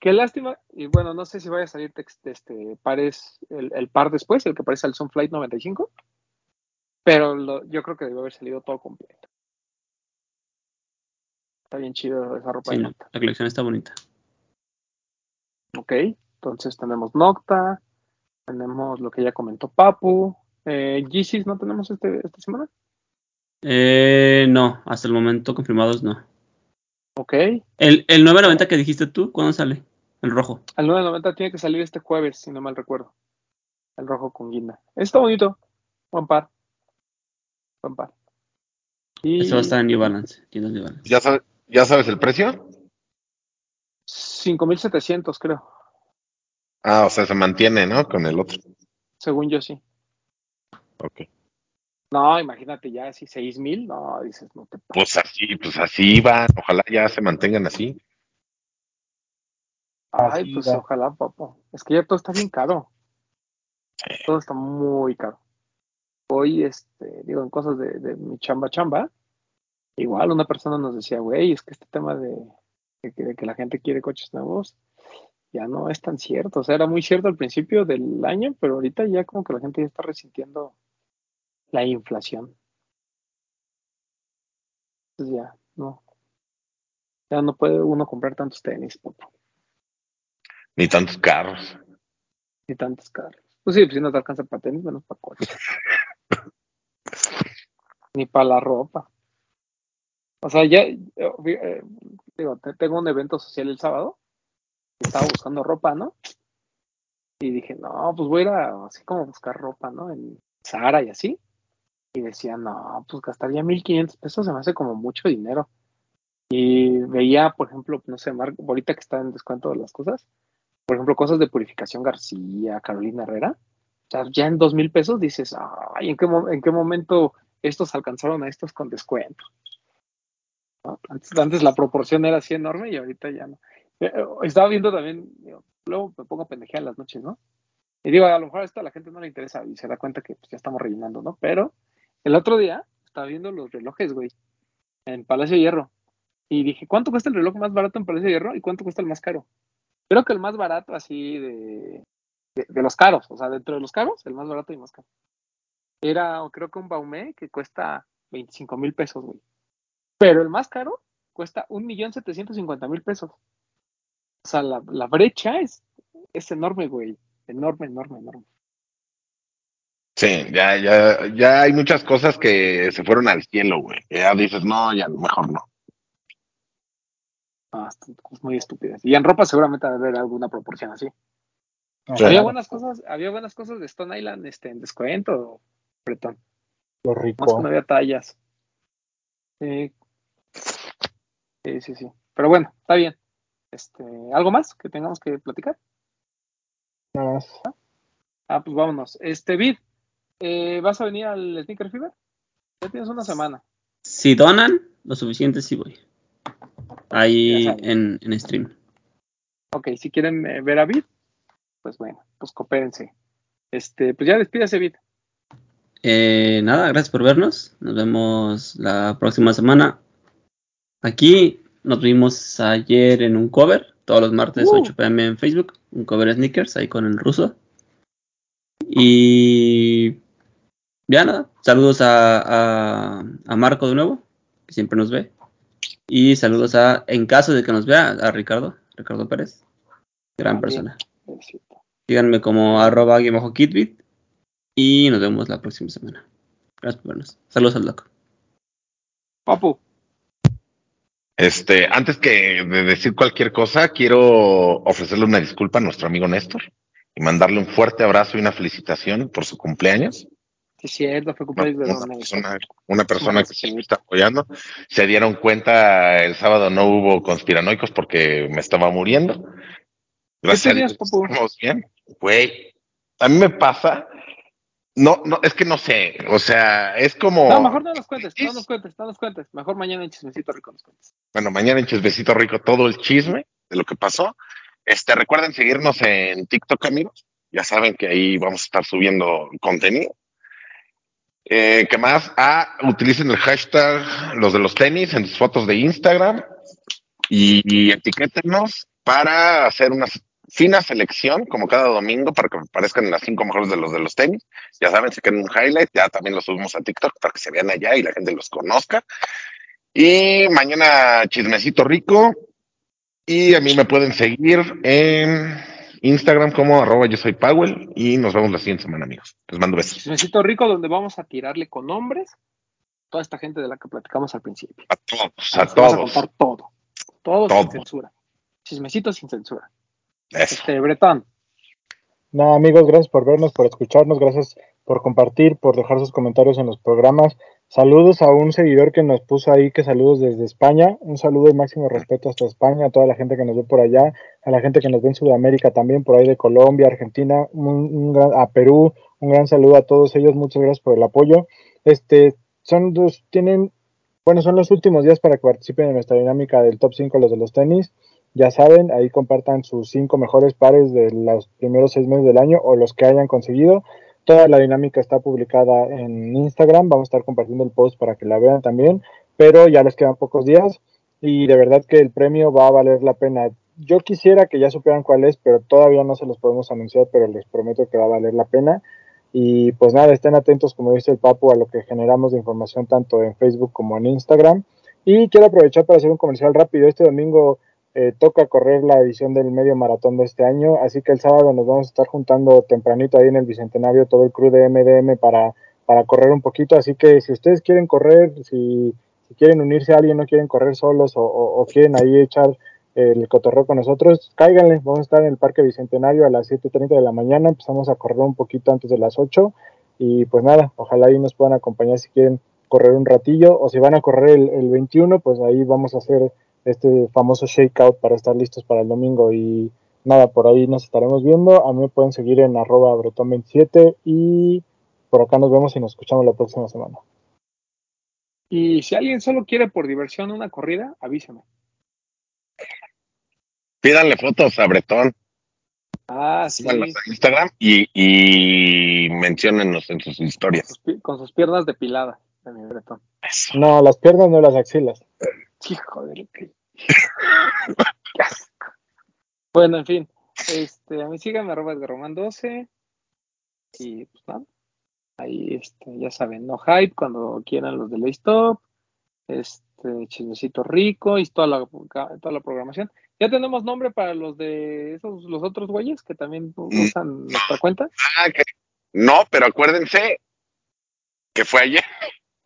qué lástima, y bueno, no sé si vaya a salir text- este, pares, el, el par después, el que parece al Sunflight 95, pero lo- yo creo que debe haber salido todo completo. Está bien chido esa ropa Sí, de no, Nocta. la colección está bonita. Ok, entonces tenemos Nocta, tenemos lo que ya comentó Papu, eh, Yeezys no tenemos este, esta semana. Eh, no, hasta el momento confirmados no. Ok. El, el 990 que dijiste tú, ¿cuándo sale? El rojo. Al 9.90 tiene que salir este jueves, si no mal recuerdo. El rojo con guinda. Está bonito. Buen par. Buen par. Y Eso va a estar en New Balance. tiendas New Balance. ¿Ya, sabe- ¿Ya sabes el precio? 5.700 creo. Ah, o sea, se mantiene, ¿no? Con el otro. Según yo sí. Ok. No, imagínate ya así 6.000. No, dices, no te pases. Pues así, pues así van. Ojalá ya se mantengan así. Ay, Así pues va. ojalá, papá. Es que ya todo está bien caro. Todo está muy caro. Hoy, este, digo, en cosas de, de mi chamba chamba, igual una persona nos decía, güey, es que este tema de, de que, de que la gente quiere coches nuevos ya no es tan cierto. O sea, era muy cierto al principio del año, pero ahorita ya como que la gente ya está resintiendo la inflación. Entonces ya, no. Ya no puede uno comprar tantos tenis, papá. Ni tantos carros. Ni tantos carros. Pues sí, pues si no te alcanza para tenis, menos para coches. Ni para la ropa. O sea, ya, eh, eh, digo, te- tengo un evento social el sábado. Estaba buscando ropa, ¿no? Y dije, no, pues voy a ir a, así como a buscar ropa, ¿no? En Zara y así. Y decía, no, pues gastaría 1500 pesos, se me hace como mucho dinero. Y veía, por ejemplo, no sé, Marco, ahorita que está en descuento de las cosas, por ejemplo, cosas de Purificación García, Carolina Herrera, o sea, ya en dos mil pesos dices, ay, ¿en qué, ¿en qué momento estos alcanzaron a estos con descuento? Antes, antes la proporción era así enorme y ahorita ya no. Eh, eh, Estaba viendo también, luego me pongo a en las noches, ¿no? Y digo, a lo mejor esto a la gente no le interesa y se da cuenta que pues, ya estamos rellenando, ¿no? Pero el otro día estaba viendo los relojes, güey, en Palacio de Hierro. Y dije, ¿cuánto cuesta el reloj más barato en Palacio de Hierro y cuánto cuesta el más caro? Creo que el más barato así de, de, los caros, o sea, dentro de los caros, el más barato y más caro. Era, creo que un Baumé que cuesta 25 mil pesos, güey. Pero el más caro cuesta un millón setecientos cincuenta mil pesos. O sea, la, la brecha es, es enorme, güey. Enorme, enorme, enorme. Sí, ya, ya, ya hay muchas cosas que se fueron al cielo, güey. Ya dices, no, ya mejor no. Ah, cosas muy estúpidas. Y en ropa seguramente debe haber alguna proporción así. Sí. Había buenas cosas, había buenas cosas de Stone Island este, en descuento, Bretón. lo Más que rico. no había tallas. Sí. sí, sí, sí. Pero bueno, está bien. Este, ¿Algo más que tengamos que platicar? Nada más. Ah, pues vámonos. Este, Vid, eh, ¿vas a venir al Sneaker Fever? Ya tienes una semana. Si donan lo suficiente, sí voy. Ahí en, en stream. Ok, si quieren eh, ver a Vid, pues bueno, pues coopérense. Este, pues ya despídase, Vid. Eh, nada, gracias por vernos. Nos vemos la próxima semana. Aquí nos vimos ayer en un cover, todos los martes Uh. 8 pm en Facebook, un cover de sneakers ahí con el ruso. Y ya nada, saludos a, a, a Marco de nuevo, que siempre nos ve. Y saludos a, en caso de que nos vea, a Ricardo, Ricardo Pérez, gran persona. Síganme como arroba kitbit y nos vemos la próxima semana. Gracias por vernos. Saludos al loco. Papu, Este, antes que de decir cualquier cosa, quiero ofrecerle una disculpa a nuestro amigo Néstor y mandarle un fuerte abrazo y una felicitación por su cumpleaños. Sí es cierto, fue Una, cumpleaños de una persona, una persona que que- me está apoyando. Se dieron cuenta el sábado no hubo conspiranoicos porque me estaba muriendo. Gracias papu? estamos bien. Güey, a mí me pasa. No, no, es que no sé. O sea, es como. No, mejor no nos cuentes, no nos cuentes, no nos cuentes. Mejor mañana en Chismecito Rico nos cuentes. Bueno, mañana en Chismecito Rico todo el chisme de lo que pasó. Este, recuerden seguirnos en TikTok, amigos. Ya saben que ahí vamos a estar subiendo contenido. Eh, ¿Qué más? Ah, utilicen el hashtag los de los tenis en sus fotos de Instagram y, etiquétenos para hacer una fina selección, como cada domingo, para que aparezcan las cinco mejores de los de los tenis. Ya saben, se queden un highlight, ya también los subimos a TikTok para que se vean allá y la gente los conozca. Y mañana chismecito rico. Y a mí me pueden seguir en Instagram como arroba yo soy Powell. Y nos vemos la siguiente semana, amigos. Les mando besos. Chismecito Rico, donde vamos a tirarle con hombres toda esta gente de la que platicamos al principio. A todos, a vamos a todos. contar todo. Todo, Todo. sin censura. Chismecito sin censura. Eso. Este, Bretón, Nada, amigos, gracias por vernos, por escucharnos, gracias por compartir, por dejar sus comentarios en los programas. Saludos a un seguidor que nos puso ahí que saludos desde España. Un saludo y máximo respeto hasta España, a toda la gente que nos ve por allá, a la gente que nos ve en Sudamérica también, por ahí de Colombia, Argentina, un, gran, a Perú. Un gran saludo a todos ellos, muchas gracias por el apoyo. Este, son dos, tienen, bueno, son los últimos días para que participen en nuestra dinámica del top 5 los de los tenis. Ya saben, ahí compartan sus cinco mejores pares de los primeros seis meses del año o los que hayan conseguido. Toda la dinámica está publicada en Instagram. Vamos a estar compartiendo el post para que la vean también. Pero ya les quedan pocos días y de verdad que el premio va a valer la pena. Yo quisiera que ya supieran cuál es, pero todavía no se los podemos anunciar, pero les prometo que va a valer la pena. Y pues nada, estén atentos, como dice el Papu, a lo que generamos de información tanto en Facebook como en Instagram. Y quiero aprovechar para hacer un comercial rápido. Este domingo eh, toca correr la edición del medio maratón de este año, así que el sábado nos vamos a estar juntando tempranito ahí en el Bicentenario todo el crew de MDM para, para correr un poquito, así que si ustedes quieren correr, si, si quieren unirse a alguien, no quieren correr solos o, quieren ahí echar el cotorreo con nosotros, cáiganle, vamos a estar en el Parque Bicentenario a las 7.30 de la mañana, empezamos a correr un poquito antes de las 8 y pues nada, ojalá ahí nos puedan acompañar si quieren correr un ratillo o si van a correr el, el 21, pues ahí vamos a hacer este famoso shakeout para estar listos para el domingo y nada, por ahí nos estaremos viendo. A mí me pueden seguir en arroba bretón27 y por acá nos vemos y nos escuchamos la próxima semana. y si alguien solo quiere por diversión una corrida, avísame. Pídanle fotos a Bretón, Ah, sí. síganlos a Instagram y, y menciónennos en sus Con historias. sus, con sus piernas depiladas de mi Bretón. Eso. No, las piernas no las axilas. Hijo de lo que. Qué asco. Bueno, en fin. Este, a mí síganme arroba Román 12 Y pues nada. Ahí este, ya saben, no hype cuando quieran los de Stop. Este, chismecito rico y toda la, toda la programación. Ya tenemos nombre para los de esos, los otros güeyes que también Mm. usan nuestra cuenta. Ah, que- No, pero acuérdense que fue ayer.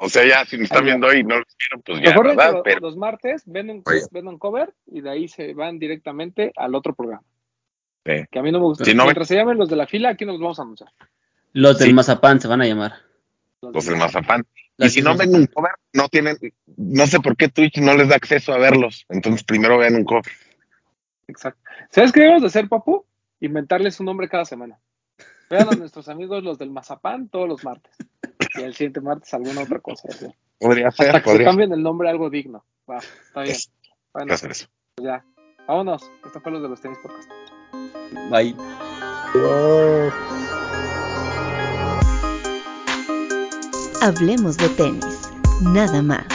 O sea, ya si nos están viendo hoy y no lo vieron, pues ya, Recuerden que ¿verdad? lo- Pero los martes ven un, Oye. ven un cover y de ahí se van directamente al otro programa. Sí. Que a mí no me gusta. Si no ven- Mientras se llamen los de la fila, aquí nos vamos a anunciar. Los del Sí. mazapán se van a llamar. Los pues de- el mazapán. Y si no ven un cover, no tienen, no sé por qué Twitch no les da acceso a verlos. Entonces primero vean un cover. Exacto. ¿Sabes qué debemos de hacer, Papu? Inventarles un nombre cada semana. Vean a nuestros amigos los del Mazapán todos los martes. Y el siguiente martes alguna otra cosa. así. Podría ser, Hasta que se podría cambien el nombre a algo digno. Va, está bien. Es- Bueno, hacer eso. pues ya. Vámonos. Esto fue los de los tenis podcast. Bye. Hablemos de tenis, nada más.